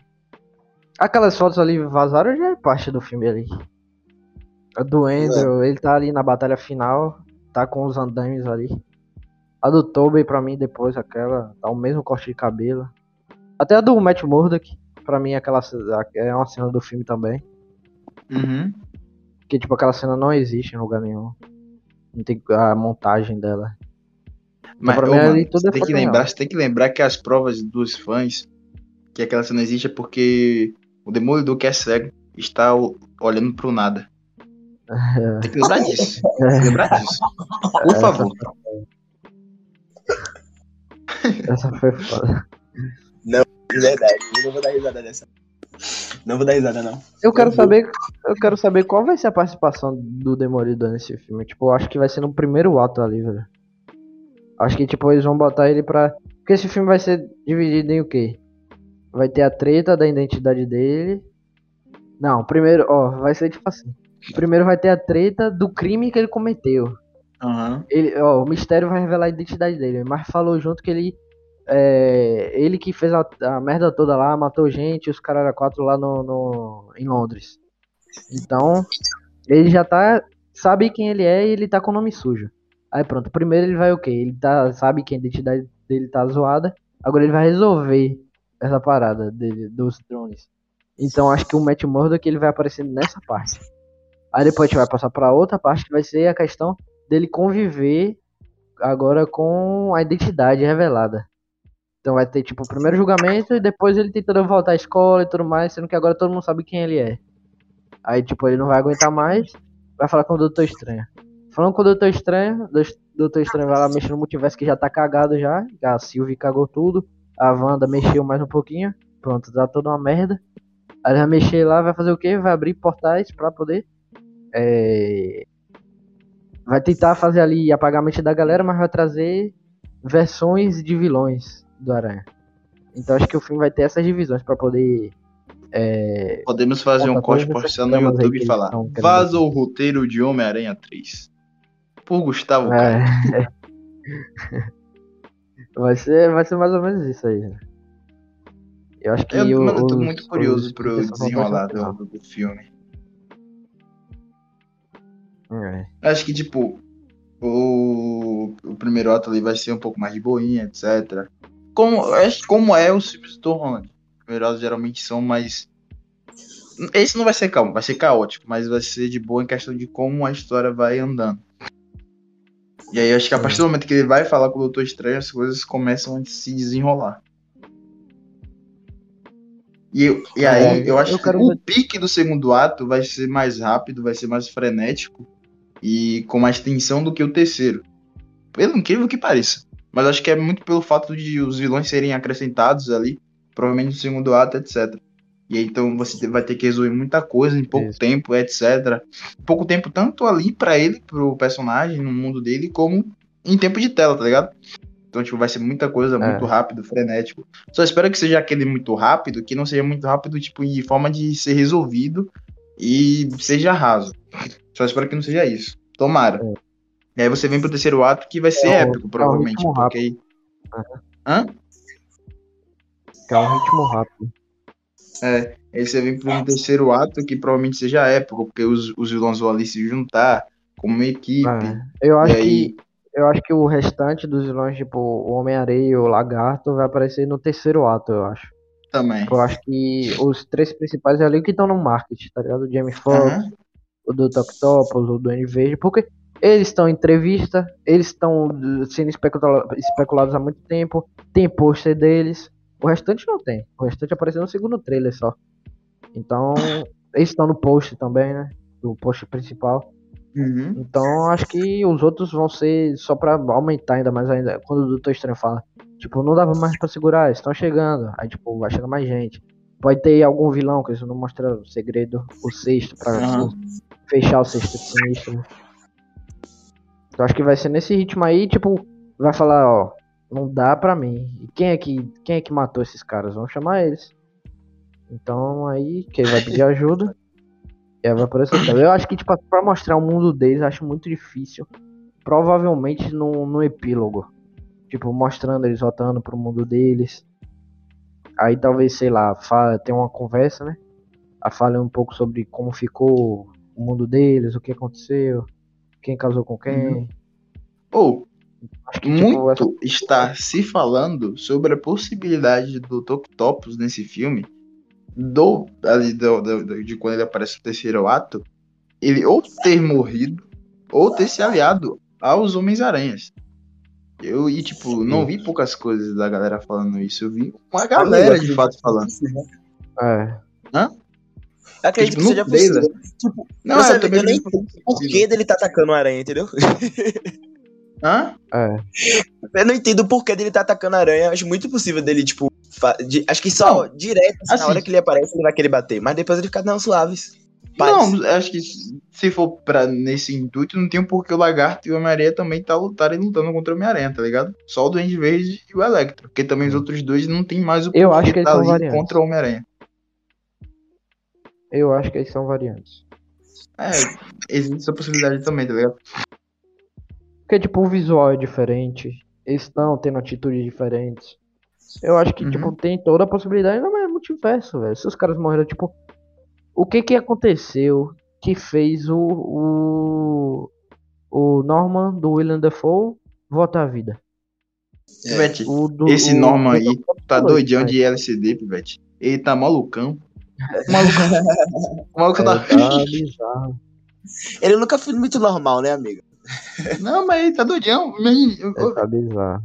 Aquelas fotos ali vazaram já é parte do filme ali. A do Andrew, ele tá ali na batalha final, tá com os andames ali. A do Tobey pra mim depois aquela, tá o mesmo corte de cabelo. Até a do Matt Murdock, pra mim aquela é uma cena do filme também. Uhum. Que tipo aquela cena não existe em lugar nenhum. Não tem a montagem dela. Mas, pra ô, mano, ali tudo você é tem que lembrar, você tem que lembrar que as provas dos fãs que aquela cena existe é porque o Demolidor que é cego está olhando pro nada. *laughs* Tem que lembrar disso. Tem que lembrar disso. Por É, favor. Essa foi foda. De verdade, eu não vou dar risada dessa. Não vou dar risada, não. Eu quero saber. Eu quero saber qual vai ser a participação do Demolidor nesse filme. Tipo, eu acho que vai ser no primeiro ato ali, velho. Acho que tipo, eles vão botar ele pra. Porque esse filme vai ser dividido em o quê? vai ter a treta da identidade dele. Não, primeiro, ó, vai ser tipo assim. Primeiro vai ter a treta do crime que ele cometeu. Aham. Ele, ó, o mistério vai revelar a identidade dele, mas falou junto que ele é, ele que fez a, a merda toda lá, matou gente, os caras quatro lá no, no em Londres. Então, ele já tá sabe quem ele é e ele tá com o nome sujo. Aí pronto, primeiro ele vai o quê? Ele tá sabe que a identidade dele tá zoada. Agora ele vai resolver essa parada dele, dos drones. Então acho que o Matt Murdock ele vai aparecer nessa parte. Aí depois a gente vai passar para outra parte que vai ser a questão dele conviver agora com a identidade revelada. Então vai ter tipo o primeiro julgamento e depois ele tentando voltar à escola e tudo mais, sendo que agora todo mundo sabe quem ele é. Aí tipo ele não vai aguentar mais, vai falar com o Doutor Estranho. Falando com o Doutor Estranho, o Doutor Estranho vai lá mexer no multiverso que já tá cagado já. A Sylvie cagou tudo. A Wanda mexeu mais um pouquinho. Pronto, tá toda uma merda. Aí ele vai mexer lá, vai fazer o quê? Vai abrir portais pra poder. É... Vai tentar fazer ali apagar a mente da galera, mas vai trazer versões de vilões do Aranha. Então acho que o filme vai ter essas divisões pra poder. É... Podemos fazer um corte postar no YouTube e falar. Vaza o roteiro de Homem-Aranha 3. Por Gustavo é... *laughs* vai, ser, vai ser mais ou menos isso aí. Né? Eu acho que. Eu, mano, eu tô os- muito curioso os- pro desenrolar do, do- do filme. É. Acho que, tipo, o, o primeiro ato ali vai ser um pouco mais de boinha, etc. Como, como é os filmes do Holland. Atos geralmente são mais. Esse não vai ser calmo, vai ser caótico, mas vai ser de boa em questão de como a história vai andando. E aí, acho que a partir do momento que ele vai falar com o Doutor Estranho, as coisas começam a se desenrolar. E, eu- e aí, É, eu acho eu que o ver- pique do segundo ato vai ser mais rápido, vai ser mais frenético e com mais tensão do que o terceiro. Pelo incrível que pareça. Mas acho que é muito pelo fato de os vilões serem acrescentados ali, provavelmente no segundo ato, etc. E aí, então você vai ter que resolver muita coisa em pouco Isso. tempo, etc. Pouco tempo tanto ali pra ele, pro personagem, no mundo dele, como em tempo de tela, tá ligado? Então, tipo, vai ser muita coisa, É. muito rápido, frenético. Só espero que seja aquele muito rápido, que não seja muito rápido, tipo, em forma de ser resolvido e seja raso. Só espero que não seja isso. Tomara. É. E aí você vem pro terceiro ato que vai ser É, épico, é um provavelmente. ritmo porque aí. Hã? É um ritmo rápido. É. Aí você vem pro terceiro ato que provavelmente seja épico, porque os, os vilões vão ali se juntar como uma equipe. É. Eu acho aí- que. Eu acho que o restante dos vilões, tipo, o Homem-Areia e o Lagarto, vai aparecer no terceiro ato, eu acho. Também. Eu acho que os três principais é ali que estão no marketing, tá ligado? O Jamie Foxx, Aham. o do Octopus, o do N Verde, porque eles estão em entrevista, eles estão uh, sendo especula- especulados há muito tempo, tem pôster deles, o restante não tem, o restante apareceu no segundo trailer só. Então, eles estão no post também, né? Do post principal. Uhum. Então, acho que os outros vão ser só pra aumentar ainda mais ainda. Quando o Doutor Estranho fala, tipo, não dava mais pra segurar, estão chegando. Aí, tipo, vai chegar mais gente. Pode ter algum vilão, que eles não mostram o segredo, o sexto, pra Aham. fechar o sexto sinistro. Então, acho que vai ser nesse ritmo aí, tipo, vai falar, ó, não dá pra mim. E quem é que, quem é que matou esses caras? Vamos chamar eles. Então, aí, quem vai pedir *laughs* ajuda. E aí vai aparecer. tela. Eu acho que, tipo, pra mostrar o mundo deles, acho muito difícil. Provavelmente no, no epílogo. Tipo, mostrando eles voltando pro mundo deles. Aí talvez, sei lá, fala, tem uma conversa, né? A fala um pouco sobre como ficou o mundo deles, o que aconteceu, quem casou com quem. Uhum. Ou, Acho que, tipo, muito essa- está se falando sobre a possibilidade do Octopus nesse filme, do, ali, do, do- do- de quando ele aparece no terceiro ato, ele ou ter morrido, ou ter se aliado aos Homens-Aranhas. Eu, e tipo, não vi poucas coisas da galera falando isso, eu vi uma galera de fato falando. É. Eu acredito Tipo, que seja possível. Tipo, Não, eu, é, sabe, também eu nem entendo por que dele tá atacando o aranha, entendeu? *laughs* Hã? É. Eu não entendo o porquê dele tá atacando a aranha. Acho muito possível dele, tipo. de- acho que só direto, assim, assim- na hora que ele aparece, ele vai querer bater. Mas depois ele fica, não, suaves. Paz. Não, eu acho que se for pra nesse intuito, não tem um porquê o Lagarto e o Homem-Aranha também tá lutarem lutando contra o Homem-Aranha, tá ligado? Só o Duende Verde e o Electro. Porque também os outros dois não tem mais o Eu porquê acho que tá ali variantes. contra o Homem-Aranha. Eu acho que eles são variantes. É, existe essa possibilidade também, tá ligado? Porque, tipo, o visual é diferente. Eles estão tendo atitudes diferentes. Eu acho que, Uhum. tipo, tem toda a possibilidade, não é multiverso, velho. Se os caras morreram, tipo. O que que aconteceu que fez o. O, o Norman do William Defoe voltar à vida? É. Pivete, do, esse o- Norman o- aí tá doidão de LCD, Pivete. Ele tá malucão. O maluco, o *laughs* maluco É, tá... tá. Ele nunca foi muito normal, né, amigo? Não, mas ele tá doidão. É, tá bizarro.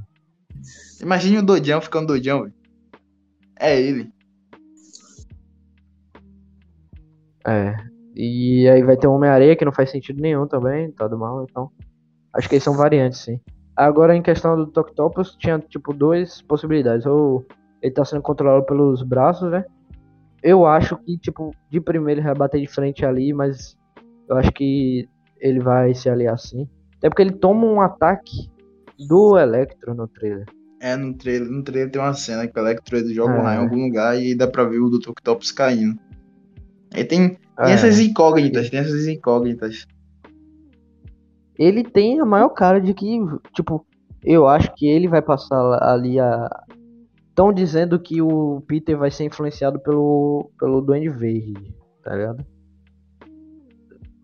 imagine o doidão ficando doidão, velho. É ele. É. E aí vai ter o Homem-Areia, que não faz sentido nenhum também, tá do mal, então. Acho que eles são variantes, sim. Agora, em questão do Toctopus, tinha, tipo, duas possibilidades. Ou ele tá sendo controlado pelos braços, né? Eu acho que, tipo, de primeiro ele vai bater de frente ali, mas eu acho que ele vai se aliar sim. Até porque ele toma um ataque do Electro no trailer. É, no trailer, no trailer tem uma cena que o Electro ele joga É. raio em algum lugar e dá pra ver o Dr. Octopus caindo. Aí tem, tem É. essas incógnitas, tem essas incógnitas. ele tem a maior cara de que, tipo, eu acho que ele vai passar ali a. Estão dizendo que o Peter vai ser influenciado pelo, pelo Duende Verde, tá ligado?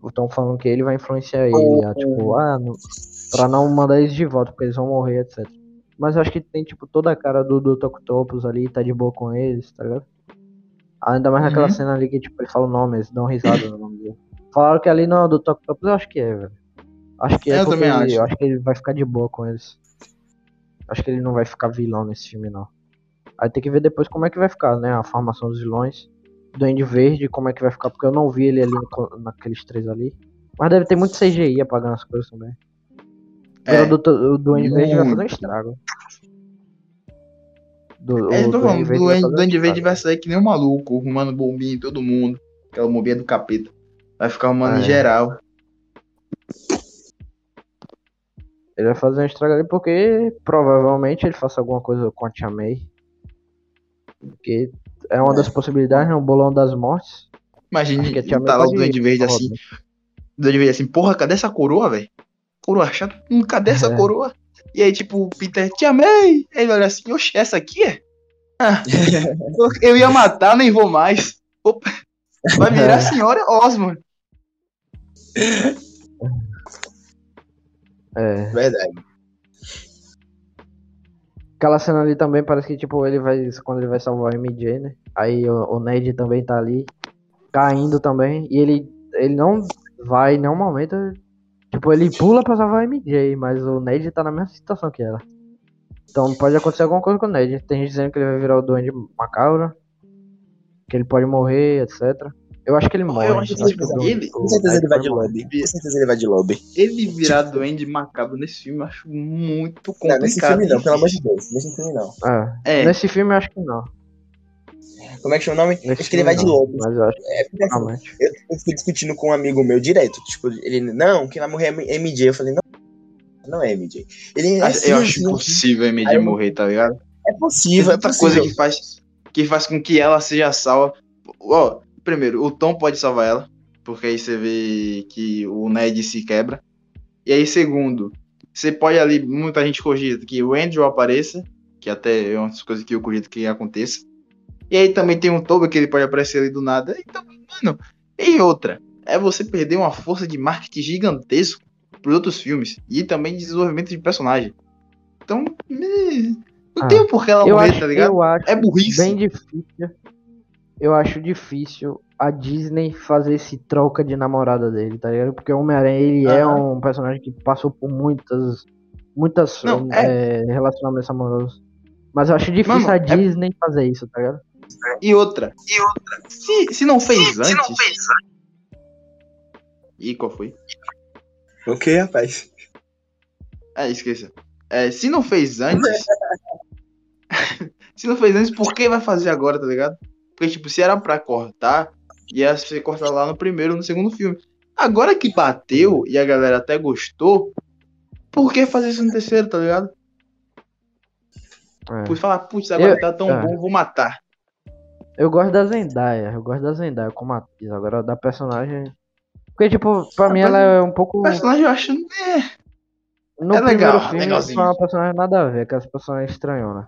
Estão falando que ele vai influenciar ele, a, tipo, ah, não, pra não mandar eles de volta, porque eles vão morrer, etc. Mas eu acho que tem, tipo, toda a cara do, do Octopus ali, tá de boa com eles, tá ligado? Ainda mais naquela Uhum. cena ali que, tipo, ele fala o nome, eles dão risada no nome dele. Falaram que ali não é do Octopus, eu acho que é, velho. Acho que é Eu porque também acho. eu acho que ele vai ficar de boa com eles. Acho que ele não vai ficar vilão nesse filme, não. Aí tem que ver depois como é que vai ficar, né? A formação dos vilões. Duende Verde, como é que vai ficar, porque eu não vi ele ali no- naqueles três ali. Mas deve ter muito CGI apagando as coisas também. É, o, do- o Duende Verde vai fazer um estrago. Do, É, o tô falando, Verde Duende Duende vai sair que nem um maluco, arrumando bombinha em todo mundo. Aquela bombinha do capeta. Vai ficar arrumando É. em geral. Ele vai fazer um estrago ali porque provavelmente ele faça alguma coisa com a Tia May. Porque é uma das possibilidades, né? O bolão das mortes. Imagine, Acho que a Tia May tá lá o Duende Verde assim. O Duende Verde assim, porra, cadê essa coroa, velho? Coroa chata, hum, cadê essa É. coroa? E aí, tipo, o Peter, te amei! Ele olha assim, oxe, essa aqui é? Ah, *laughs* eu ia matar, nem vou mais. Opa, vai virar a senhora Osmond. É. Verdade. Aquela cena ali também parece que, tipo, ele vai. Quando ele vai salvar o MJ, né? Aí o, o Ned também tá ali. Caindo também. E ele. Ele não vai em nenhum momento. Tipo, ele pula pra salvar o MJ, mas o Ned tá na mesma situação que ela. Então pode acontecer alguma coisa com o Ned. Tem gente dizendo que ele vai virar o Duende Macabro. Que ele pode morrer, etc. Eu acho que ele morre. acho que o Duende- ele- o Com certeza ele vai de lobby. Com certeza ele vai de lobby. Ele virar Duende Macabro nesse filme eu acho muito complicado. Não, nesse filme não, pelo amor de. Deus. Nesse filme não. É. É, Nesse filme eu acho que não. Como é que chama o nome? Nesse Acho que ele vai de não, lobby. Mas eu acho que É porque assim, realmente. eu, eu fui discutindo com um amigo meu direto. Tipo, ele, não, quem vai morrer é MJ. Eu falei, não, não é MJ. Ele é eu acho impossível a MJ eu- morrer, tá ligado? É possível, é outra possível. coisa que faz, que faz com que ela seja salva. Ó, primeiro, o Tom pode salvar ela, porque aí você vê que o Ned se quebra. E aí, segundo, você pode ali, muita gente cogita que o Andrew apareça, que até é uma das coisas que eu cogito que aconteça. E aí também tem um Toby que ele pode aparecer ali do nada. Então, mano, e outra, é você perder uma força de marketing gigantesco pros outros filmes e também de desenvolvimento de personagem. Então, eh, não Ah, tem por que ela morrer, acho, tá ligado? eu acho É burrice. bem difícil. Eu acho difícil a Disney fazer esse troca de namorada dele, tá ligado? Porque o Homem-Aranha, ele é um personagem que passou por muitas muitas Não, é, relacionamentos amorosos. Mas eu acho difícil Mano, a é- Disney fazer isso, tá ligado? E outra. E outra. Se, se não fez antes. Ih, qual foi? O que, rapaz? É, esqueça. É, se não fez antes. *laughs* *laughs* se não fez antes, por que vai fazer agora, tá ligado? Porque, tipo, se era pra cortar, ia ser cortado lá no primeiro, no segundo filme. Agora que bateu e a galera até gostou, por que fazer isso no terceiro, tá ligado? É. Por falar, putz, agora Eu- tá tão é. bom, vou matar. Eu gosto da Zendaya, eu gosto da Zendaya como atriz, agora da personagem. Porque, tipo, pra Ah, mim ela é um pouco. Personagem eu acho. No é legal, filme legalzinho. foi uma personagem nada a ver, aquelas personagens estranhonas.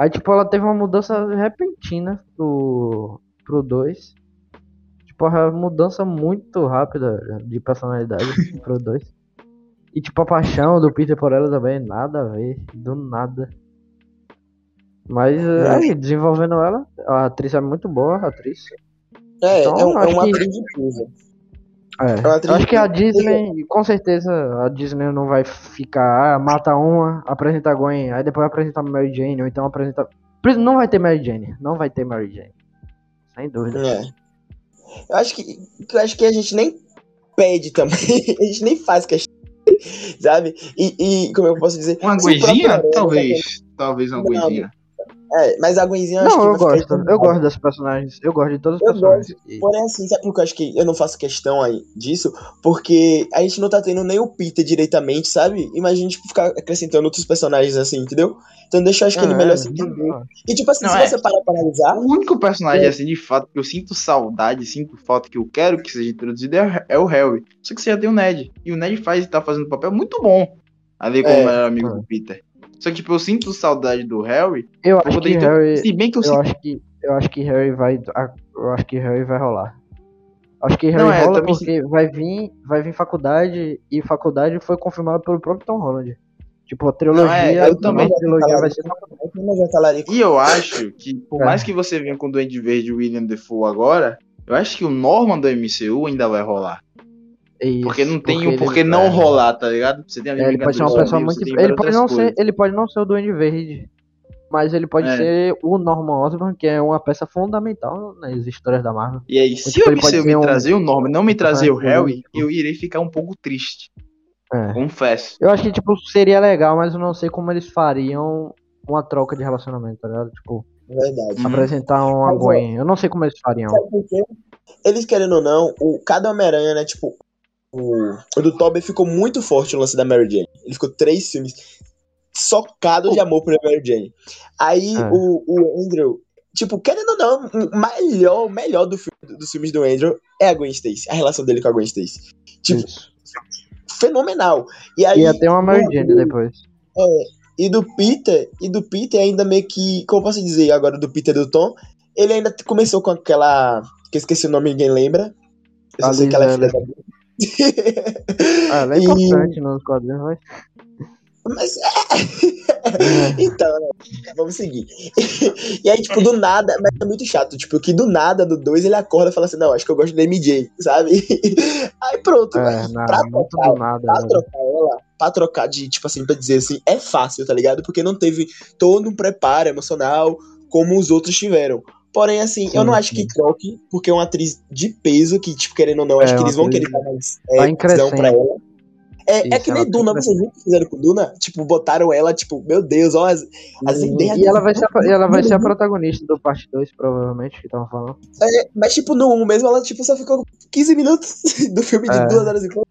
Aí, tipo, ela teve uma mudança repentina pro, pro 2. Tipo, uma mudança muito rápida de personalidade *laughs* pro 2. E, tipo, a paixão do Peter por ela também, nada a ver, do nada. Mas, É. aí, desenvolvendo ela, a atriz é muito boa, a atriz. É, Então, é, é acho uma que- atriz de peso. É, eu acho que a Disney, com certeza, a Disney não vai ficar, ah, mata uma, apresenta a Gwen, aí depois apresenta a Mary Jane, ou então apresenta. Por isso, Não vai ter Mary Jane, não vai ter Mary Jane. Sem dúvida. É. Eu acho que, eu acho que a gente nem pede também. *laughs* a gente nem faz questão. Sabe? E, e como eu posso dizer? Uma próprio? Aranha- Talvez. Talvez uma Gwenzinha. É, mas a Gwenzinha eu acho Não, que eu gosto, eu gosto das personagens, eu gosto de todos os Eu personagens. E- Porém, assim, sabe por que eu acho que eu não faço questão aí disso? Porque a gente não tá tendo nem o Peter diretamente, sabe? Imagina, tipo, ficar acrescentando outros personagens assim, entendeu? Então deixa eu acho que ele Ah, melhor é, se entender. E tipo assim, Não, se é. você parar pra analisar, O único personagem, É. assim, de fato, que eu sinto saudade, sinto falta, que eu quero que seja introduzido é o- é o Harry. Só que você já tem o Ned. E o Ned faz e tá fazendo um papel muito bom. Ali como É. melhor amigo É. do Peter. Só que, tipo, eu sinto saudade do Harry. Eu acho que intro- Harry. Se bem que eu, Eu sinto. acho que. Eu acho que Harry vai. Eu acho que Harry vai rolar. Acho que Harry Não, é, rola também porque vai vir, vai vir faculdade e faculdade foi confirmado pelo próprio Tom Holland. Tipo, a trilogia, Não, é, eu também. a trilogia vai ser. E eu acho que, por É. mais que você venha com o Duende Verde e o William Defoe agora, eu acho que o Norman do MCU ainda vai rolar. Isso, Porque não tem o ele- porquê não é. rolar, tá ligado? Você tem a É, ele pode ser uma pessoa muito. Ele pode, não ser, ele pode não ser o Duende Verde, mas ele pode É. ser o Norman Osborn, que é uma peça fundamental nas histórias da Marvel. E aí, se tipo, o ser me um- trazer o Norman, não me trazer o Harry, eu irei ficar um pouco triste. É. Confesso. Eu acho que, tipo, seria legal, mas eu não sei como eles fariam uma troca de relacionamento, tá ligado? Tipo, Verdade. Uhum. apresentar uma Mas, ó, Gwen. Eu não sei como eles fariam. Sabe por quê? Eles querendo ou não, o, cada Homem-Aranha, né, tipo, o, o do Tobey ficou muito forte no lance da Mary Jane. Ele ficou três filmes socado de amor pela Mary Jane. Aí É. o, o Andrew, tipo, querendo ou não, o melhor, melhor do filme, dos filmes do Andrew é a Gwen Stacy, a relação dele com a Gwen Stacy. Tipo, Isso. fenomenal. E aí, Ia ter uma Mary Jane depois. e do Peter, e do Peter ainda meio que, como eu posso dizer agora do Peter e do Tom, ele ainda começou com aquela, que eu esqueci o nome, ninguém lembra. Eu só sei que ela é filha da *laughs* Ah, ela é E- importante nos quadrinhos, mas. Mas é. então, né? Vamos seguir. e aí, tipo, do nada, mas é muito chato. Tipo, que do nada, do 2, ele acorda e fala assim: Não, acho que eu gosto da MJ, sabe? *laughs* aí pronto, É, mas não, pra muito trocar, do nada. pra velho. trocar ela, pra trocar de, tipo assim, pra dizer assim, é fácil, tá ligado? Porque não teve todo um preparo emocional como os outros tiveram. Porém, assim, eu Sim, não acho que troque, porque é uma atriz de peso, que, tipo, querendo ou não, É, acho que eles vão querer dar mais tá é, visão pra ela. É, é Isso, que ela nem tá Duna, vocês viram que fizeram com Duna? Tipo, botaram ela, tipo, meu Deus, ó, as, as ideias E ela vai, ser a, ela vai ser a protagonista do parte 2, provavelmente, que estavam falando. É, mas, tipo, no 1 mesmo, ela, tipo, só ficou 15 minutos *laughs* do filme de É. duas horas e pouco,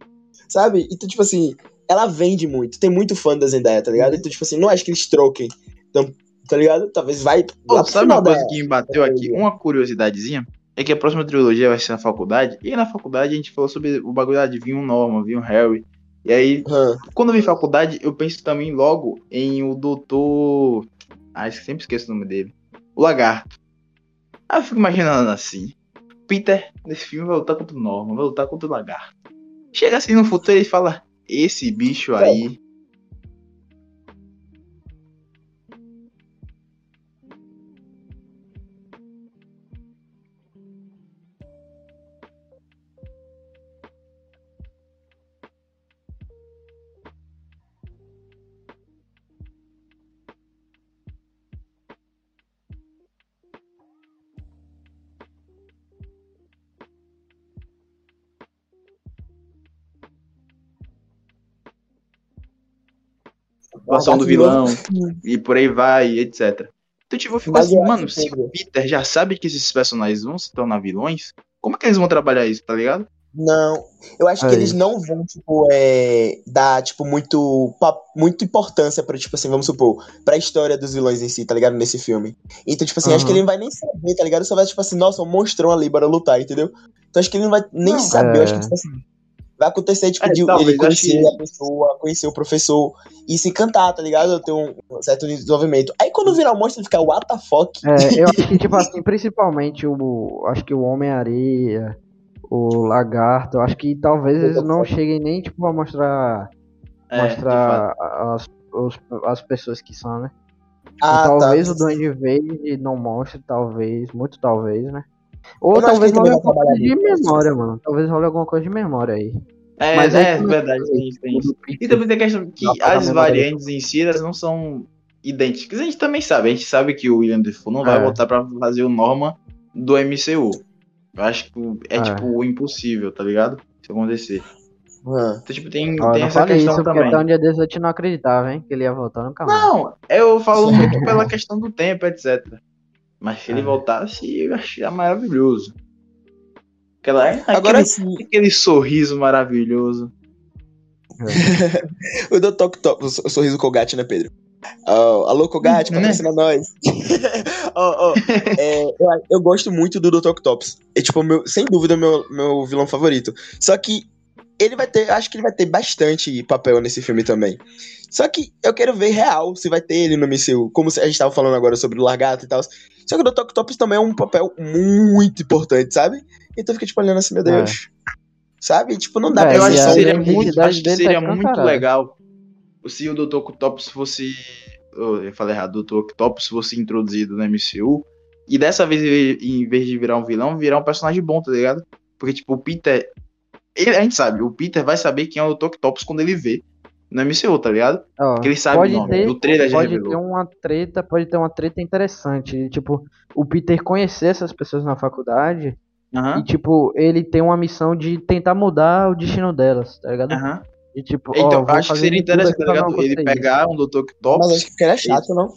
sabe? Então, tipo assim, ela vende muito, tem muito fã da Zendaya, tá ligado? Então, tipo assim, não acho que eles troquem. Então, tá ligado? Talvez vai Pô, sabe uma coisa da... que me bateu aqui? Uma curiosidadezinha. É que a próxima trilogia vai ser na faculdade. E na faculdade a gente falou sobre o bagulho lá de vir um Norman, vir um Harry. E aí, Hã. quando eu vi faculdade, eu penso também logo em o doutor. Ah, sempre esqueço o nome dele. O Lagarto. Aí eu fico imaginando assim. Peter, nesse filme, vai lutar contra o Norman, vai lutar contra o Lagarto. Chega assim no futuro e fala: Esse bicho aí. Atuação do vilão e por aí vai, etc. Então, tipo, eu fico Mas assim, eu mano, que se o Peter já sabe que esses personagens vão se tornar vilões, Como é que eles vão trabalhar isso, tá ligado? Não, eu acho que Aí. eles não vão, tipo, é, dar, tipo, muito, muito importância pra, tipo assim, vamos supor, pra história dos vilões em si, tá ligado? Nesse filme. Então, tipo assim, acho que ele não vai nem saber, tá ligado? Só vai, tipo assim, nossa, um monstrão ali, bora lutar, entendeu? Então acho que ele não vai nem Não, saber, eu acho é. que, tipo assim, vai acontecer, tipo, É, de talvez, ele conhecer que- a pessoa, conhecer o professor e se encantar, tá ligado? Ter um um certo desenvolvimento. Aí quando virar o monstro, ele fica, what the fuck? É, eu *laughs* acho que, tipo assim, principalmente o. Acho que o Homem-Areia, o Lagarto, eu acho que talvez eles não cheguem nem, tipo, a mostrar. É, mostrar as, os- as pessoas que são, né? Ah, talvez tá. o Duende Verde não mostre, talvez, muito talvez, né? Ou Eu talvez role vai alguma coisa de memória, mano. Talvez role alguma coisa de memória aí. É, Mas é, aí- verdade, tem, tem isso. E também tem a questão que as variantes em si, elas não são idênticas. A gente também sabe, a gente sabe que o William Defoe não vai É. voltar pra fazer o Norman do MCU. Eu acho que é, É. tipo impossível, tá ligado? Isso acontecer. Ah. Então, tipo, tem, Ó, tem essa questão isso porque também. até um dia desses eu te não acreditava, hein? Que ele ia voltar nunca mais. Não, eu falo muito pela questão do tempo, etc. Mas se ele É. voltasse, eu achei maravilhoso. Aquela, Agora aquele, sim, aquele sorriso maravilhoso. *laughs* o Dr. Octopus, o so- o sorriso Colgate, né, Pedro? Oh, alô, Colgate, Né? patrocina nós. Ó, *laughs* ó, é, eu, eu gosto muito do Dr. Octopus. É, tipo, meu, sem dúvida, meu, meu vilão favorito. Só que ele vai ter, acho que ele vai ter bastante papel nesse filme também. Só que eu quero ver real se vai ter ele no MCU. Como a gente tava falando agora sobre o Largato e tal. Só que o Dr. Octopus também é um papel muito importante, sabe? Então fica tipo olhando assim, meu Deus. Sabe? Tipo, não dá É, pra eu acho que seria muito, acho que seria muito legal se o Dr. Octopus fosse. oh, Eu falei errado, o Dr. Octopus fosse introduzido no MCU. E dessa vez, em vez de virar um vilão, virar um personagem bom, tá ligado? Porque, tipo, o Peter. ele- a gente sabe, o Peter vai saber quem é o Dr. Octopus quando ele vê no MCU, tá ligado? Ó, Porque ele sabe pode o nome. ter, No trailer já pode revelou. ter uma treta, pode ter uma treta interessante. Tipo, o Peter conhecer essas pessoas na faculdade Aham, e, tipo, ele tem uma missão de tentar mudar o destino delas, tá ligado? aham. E, tipo, ó, Então, vou acho que seria interessante, tá ligado? Ele pegar um Dr. Mas Octopus. acho que era chato, não?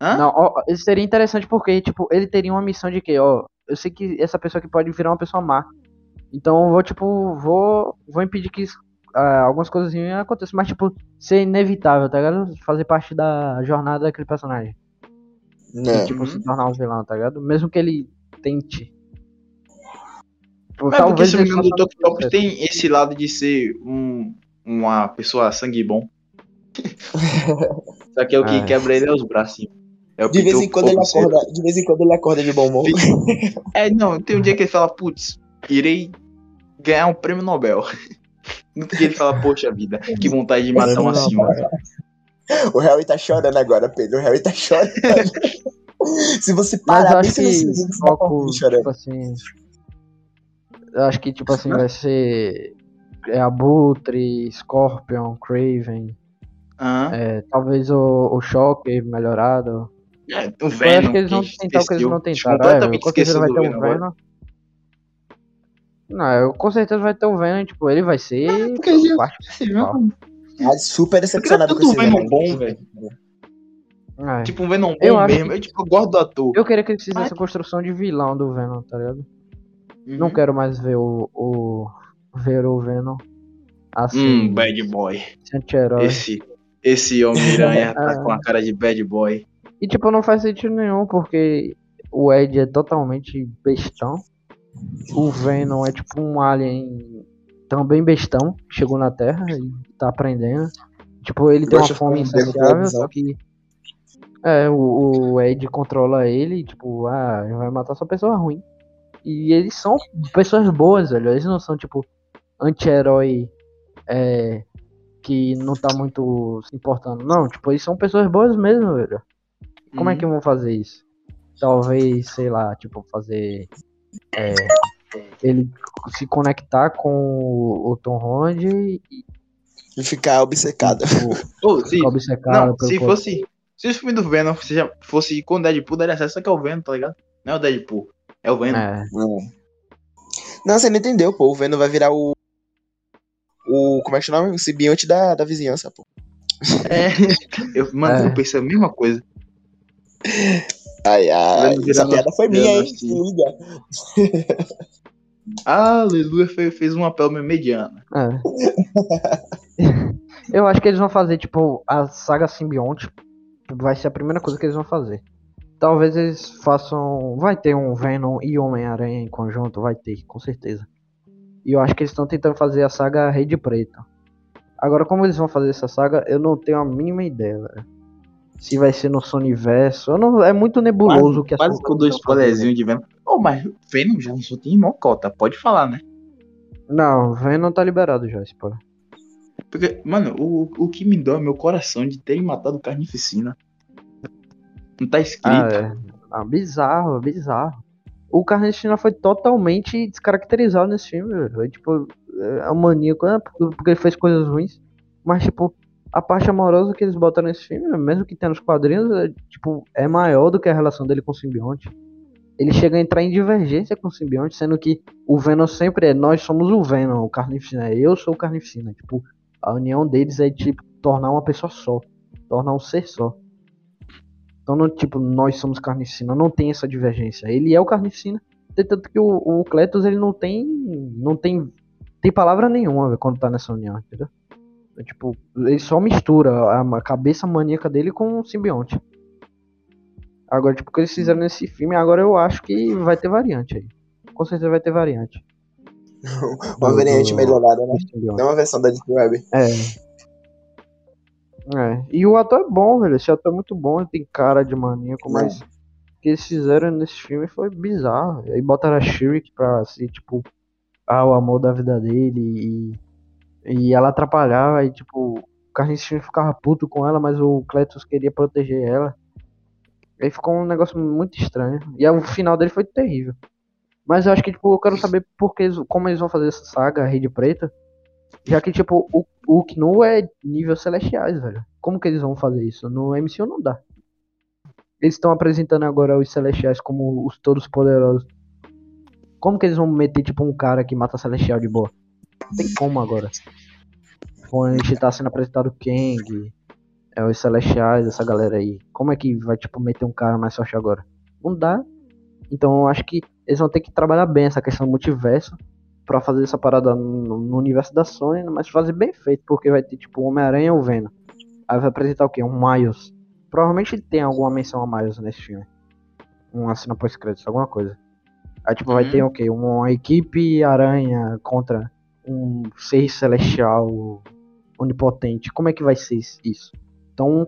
Hã? Não, ó, isso seria interessante porque, tipo, ele teria uma missão de que, ó, eu sei que essa pessoa aqui pode virar uma pessoa má. Então eu vou, tipo, vou, vou impedir que isso, ah, algumas coisas ruins aconteçam, mas, tipo, ser inevitável, tá ligado? Fazer parte da jornada daquele personagem. Não. Tipo, Uhum. se tornar um vilão, tá ligado? Mesmo que ele tente. Tipo, Mas porque se o. Octopus processo. tem esse lado de ser um, uma pessoa sangue bom. Só que é o que É. quebra ele é os bracinhos. É o De vez em quando ele acorda, de vez em quando ele acorda de bom humor. *laughs* É, não, tem um dia que ele fala, putz, irei ganhar um prêmio Nobel. No dia ele fala, poxa vida, que vontade de matar um assim, mano. O Harry tá chorando agora, Pedro. O Harry tá chorando. *laughs* Se você parar, no que você tá foco, chorando. tipo assim. Eu acho que, tipo assim, vai ser. É Abutre, Scorpion, Craven. Aham. É, talvez o, o Shocker melhorado. É, o eu acho Venom, que eles vão tentar o que eles não tentaram. É, vai ter Venom. Venom. Não, eu, com certeza vai ter o Venom, tipo, ele vai ser porque já- parte principal. Ah, super decepcionado com esse Venom Venom. bom, velho. É. Tipo um Venom Eu bom acho mesmo. Eu, tipo, eu gosto do ator. Eu queria que eles fizessem Mas- a construção de vilão do Venom, tá ligado? Uhum. Não quero mais ver o, o. ver o Venom assim, Hum, bad boy. anti-herói. Esse, esse Homem-Aranha *laughs* tá com a cara de bad boy. E tipo, não faz sentido nenhum, porque o Ed é totalmente bestão. O Venom é tipo um alien também bestão, chegou na Terra e tá aprendendo. Tipo, ele tem uma fome insaciável, só que. É, o, o Ed controla ele, e, tipo, ah, vai matar só pessoa ruim. E eles são pessoas boas, velho. Eles não são, tipo, anti-herói é, que não tá muito se importando. Não, tipo, eles são pessoas boas mesmo, velho. Como é que vão fazer isso? Talvez, sei lá, tipo, fazer. É, ele se conectar com o, Tom Holland e E ficar obcecado. tipo, Oh, se, ficar obcecado não, se fosse. Se o filme do Venom seja, fosse com o Deadpool, daria só que é o Venom, tá ligado? Não é o Deadpool, é o Venom. É, Não, você não entendeu, pô. O Venom vai virar o. O. Como é que chama? O simbionte da, da vizinhança, pô. É. *laughs* Eu, mano, É. eu pensei a mesma coisa. Ai, ai. Essa piada foi minha, hein? Se liga. *laughs* Aleluia fez, fez um papel meio mediano. É. *laughs* Eu acho que eles vão fazer, tipo, a saga simbionte. Vai ser a primeira coisa que eles vão fazer. Talvez eles façam. Vai ter um Venom e Homem-Aranha em conjunto? Vai ter, com certeza. E eu acho que eles estão tentando fazer a saga Rede Preta. Agora, como eles vão fazer essa saga, eu não tenho a mínima ideia, velho. Se vai ser no Sonyverso. Eu não, é muito nebuloso o que Quase que eu dou spoilerzinho de Venom. Oh, mas Venom já não só tem irmão cota, pode falar, né? Não, Venom tá liberado já, spoiler. Porque, mano, o, o que me dói é meu coração de terem matado Carnificina. Não tá escrito. Ah, é. Ah, bizarro, bizarro. O Carnificina foi totalmente descaracterizado nesse filme, velho. Foi, tipo, é um maníaco, né? porque ele fez coisas ruins. Mas, tipo, a parte amorosa que eles botaram nesse filme, mesmo que tenha nos quadrinhos, é, tipo, é maior do que a relação dele com o simbionte. Ele chega a entrar em divergência com o simbionte, sendo que o Venom sempre é nós somos o Venom, o Carnificina eu sou o Carnificina. Tipo, a união deles é tipo tornar uma pessoa só, tornar um ser só. Então, não, tipo, nós somos Carnificina, não tem essa divergência. Ele é o Carnificina, tanto que o, o Cletus ele não tem não tem tem palavra nenhuma quando tá nessa união, entendeu? É, tipo, ele só mistura a cabeça maníaca dele com o simbionte. Agora, tipo, o que eles fizeram nesse filme, agora eu acho que vai ter variante aí. Com certeza vai ter variante. *laughs* uma variante melhorada, né? Não uma versão da Deep Web. É. É. E o ator é bom, velho. Esse ator é muito bom, ele tem cara de maníaco, é. mas o que eles fizeram nesse filme foi bizarro. Aí botaram a Shirik pra ser, tipo, ah, o amor da vida dele e, e ela atrapalhava, e tipo, o Carnificina ficava puto com ela, mas o Cletus queria proteger ela. Aí ficou um negócio muito estranho. E o final dele foi terrível. Mas eu acho que, tipo, eu quero saber porque, como eles vão fazer essa saga, a Rede Preta. Já que, tipo, o, o Knu é nível celestiais, velho. Como que eles vão fazer isso? No MCU não dá. Eles estão apresentando agora os celestiais como os todos poderosos. Como que eles vão meter, tipo, um cara que mata celestial de boa? Não tem como agora. Gente tá sendo apresentado o Kang, é, os celestiais, essa galera aí. Como é que vai, tipo, meter um cara mais forte agora? Não dá. Então eu acho que eles vão ter que trabalhar bem essa questão do multiverso para fazer essa parada no, no, universo da Sony, mas fazer bem feito, porque vai ter tipo Homem-Aranha ou Venom. Aí vai apresentar o quê? Um Miles. Provavelmente tem alguma menção a Miles nesse filme. Uma cena pós-créditos, alguma coisa. Aí tipo, uhum. vai ter o quê? Uma equipe aranha contra um ser celestial onipotente. Como é que vai ser isso? Então,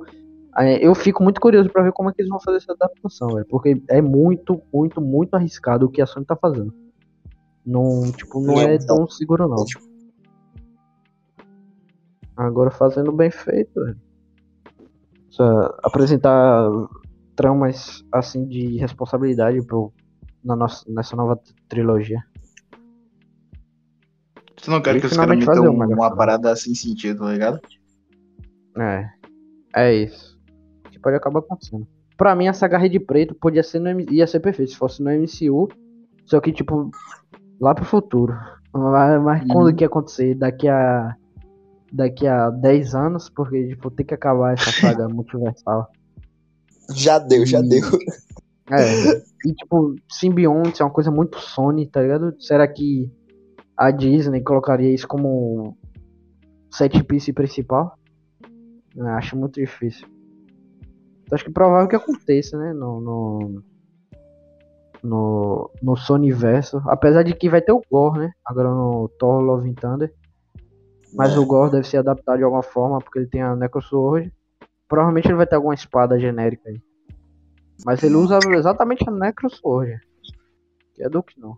é, eu fico muito curioso para ver como é que eles vão fazer essa adaptação, porque é muito, muito, muito arriscado o que a Sony tá fazendo. Não, tipo, não é tão seguro não. Agora fazendo bem feito, velho. Apresentar tramas assim de responsabilidade pro, na nossa, nessa nova trilogia. Você não quer que os caras metam uma, uma parada assim sentido, tá ligado? É. É isso pode acabar acontecendo. Pra mim, a saga Rede Preto podia ser no, ia ser perfeito se fosse no MCU, só que, tipo, lá pro futuro. Mas, mas uhum. quando que ia acontecer? Daqui a. Daqui a 10 anos, porque, tipo, tem que acabar essa *laughs* saga multiversal. Já deu, já e... deu. É, e tipo, simbionte é uma coisa muito Sony, tá ligado? Será que a Disney colocaria isso como set piece principal? Eu acho muito difícil. Então, acho que é provável que aconteça, né? No, no, no, no Sony Verso. Apesar de que vai ter o Gore, né? Agora no Thor Love and Thunder. Mas é. o Gore deve ser adaptado de alguma forma, porque ele tem a Necrosword. Provavelmente ele vai ter alguma espada genérica aí. Mas ele usa exatamente a Necrosword. Que é do não.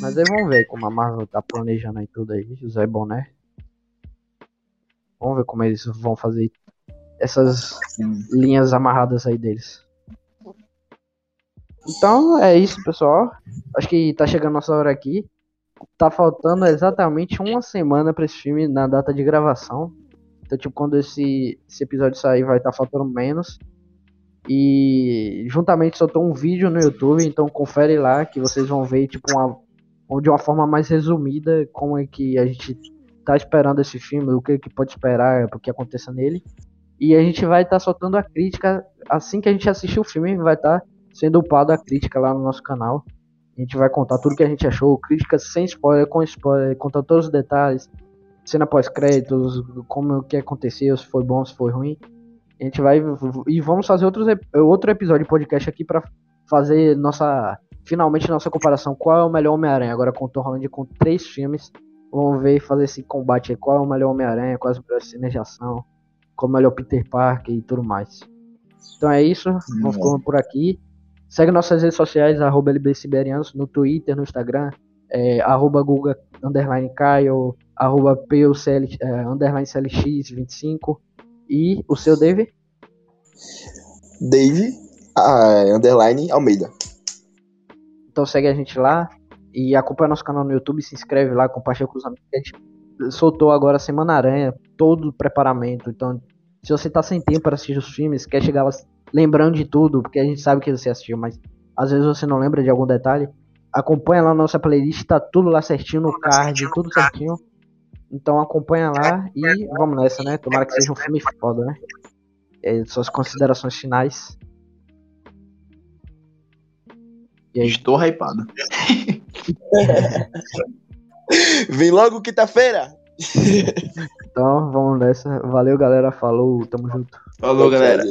Mas aí vamos ver como a Marvel tá planejando aí tudo aí, José Boné. Vamos ver como eles vão fazer essas linhas amarradas aí deles. Então é isso, pessoal. Acho que tá chegando nossa hora aqui. Tá faltando exatamente uma semana para esse filme na data de gravação. Então, tipo, quando esse, esse episódio sair, vai estar tá faltando menos. E juntamente soltou um vídeo no YouTube, então confere lá que vocês vão ver, tipo, uma, de uma forma mais resumida como é que a gente tá esperando esse filme, o que, que pode esperar, o que aconteça nele. E a gente vai estar tá soltando a crítica assim que a gente assistir o filme, vai estar tá sendo upado a crítica lá no nosso canal. A gente vai contar tudo que a gente achou, críticas sem spoiler, com spoiler, contar todos os detalhes, cena pós-créditos, como que aconteceu, se foi bom, se foi ruim. A gente vai e vamos fazer outros, outro episódio de podcast aqui para fazer nossa finalmente nossa comparação. Qual é o melhor Homem-Aranha? Agora com o Tom Holland com três filmes. Vamos ver fazer esse combate aí. Qual é o melhor Homem-Aranha? Quais as melhores cenas de ação? Qual é o melhor Peter Parker e tudo mais. Então é isso. Vamos ficando por aqui. Segue nossas redes sociais, arroba LBSiberianos, no Twitter, no Instagram, é, arroba Guga, underline Caio, arroba PUCL, é, underline CLX25. E o seu, Dave? Dave, uh, underline Almeida. Então segue a gente lá e acompanha nosso canal no YouTube, se inscreve lá, compartilha com os amigos. A gente soltou agora a Semana Aranha, todo o preparamento. Então, se você tá sem tempo para assistir os filmes, quer chegar lá lembrando de tudo, porque a gente sabe que você assistiu, mas às vezes você não lembra de algum detalhe, acompanha lá nossa playlist, tá tudo lá certinho no card, tudo certinho. Então acompanha lá e vamos nessa, né? Tomara que seja um filme foda, né? É, suas considerações finais. E aí? Estou hypado. *laughs* Vem logo quinta-feira! então vamos nessa. Valeu, galera. Falou, tamo junto. Falou, galera.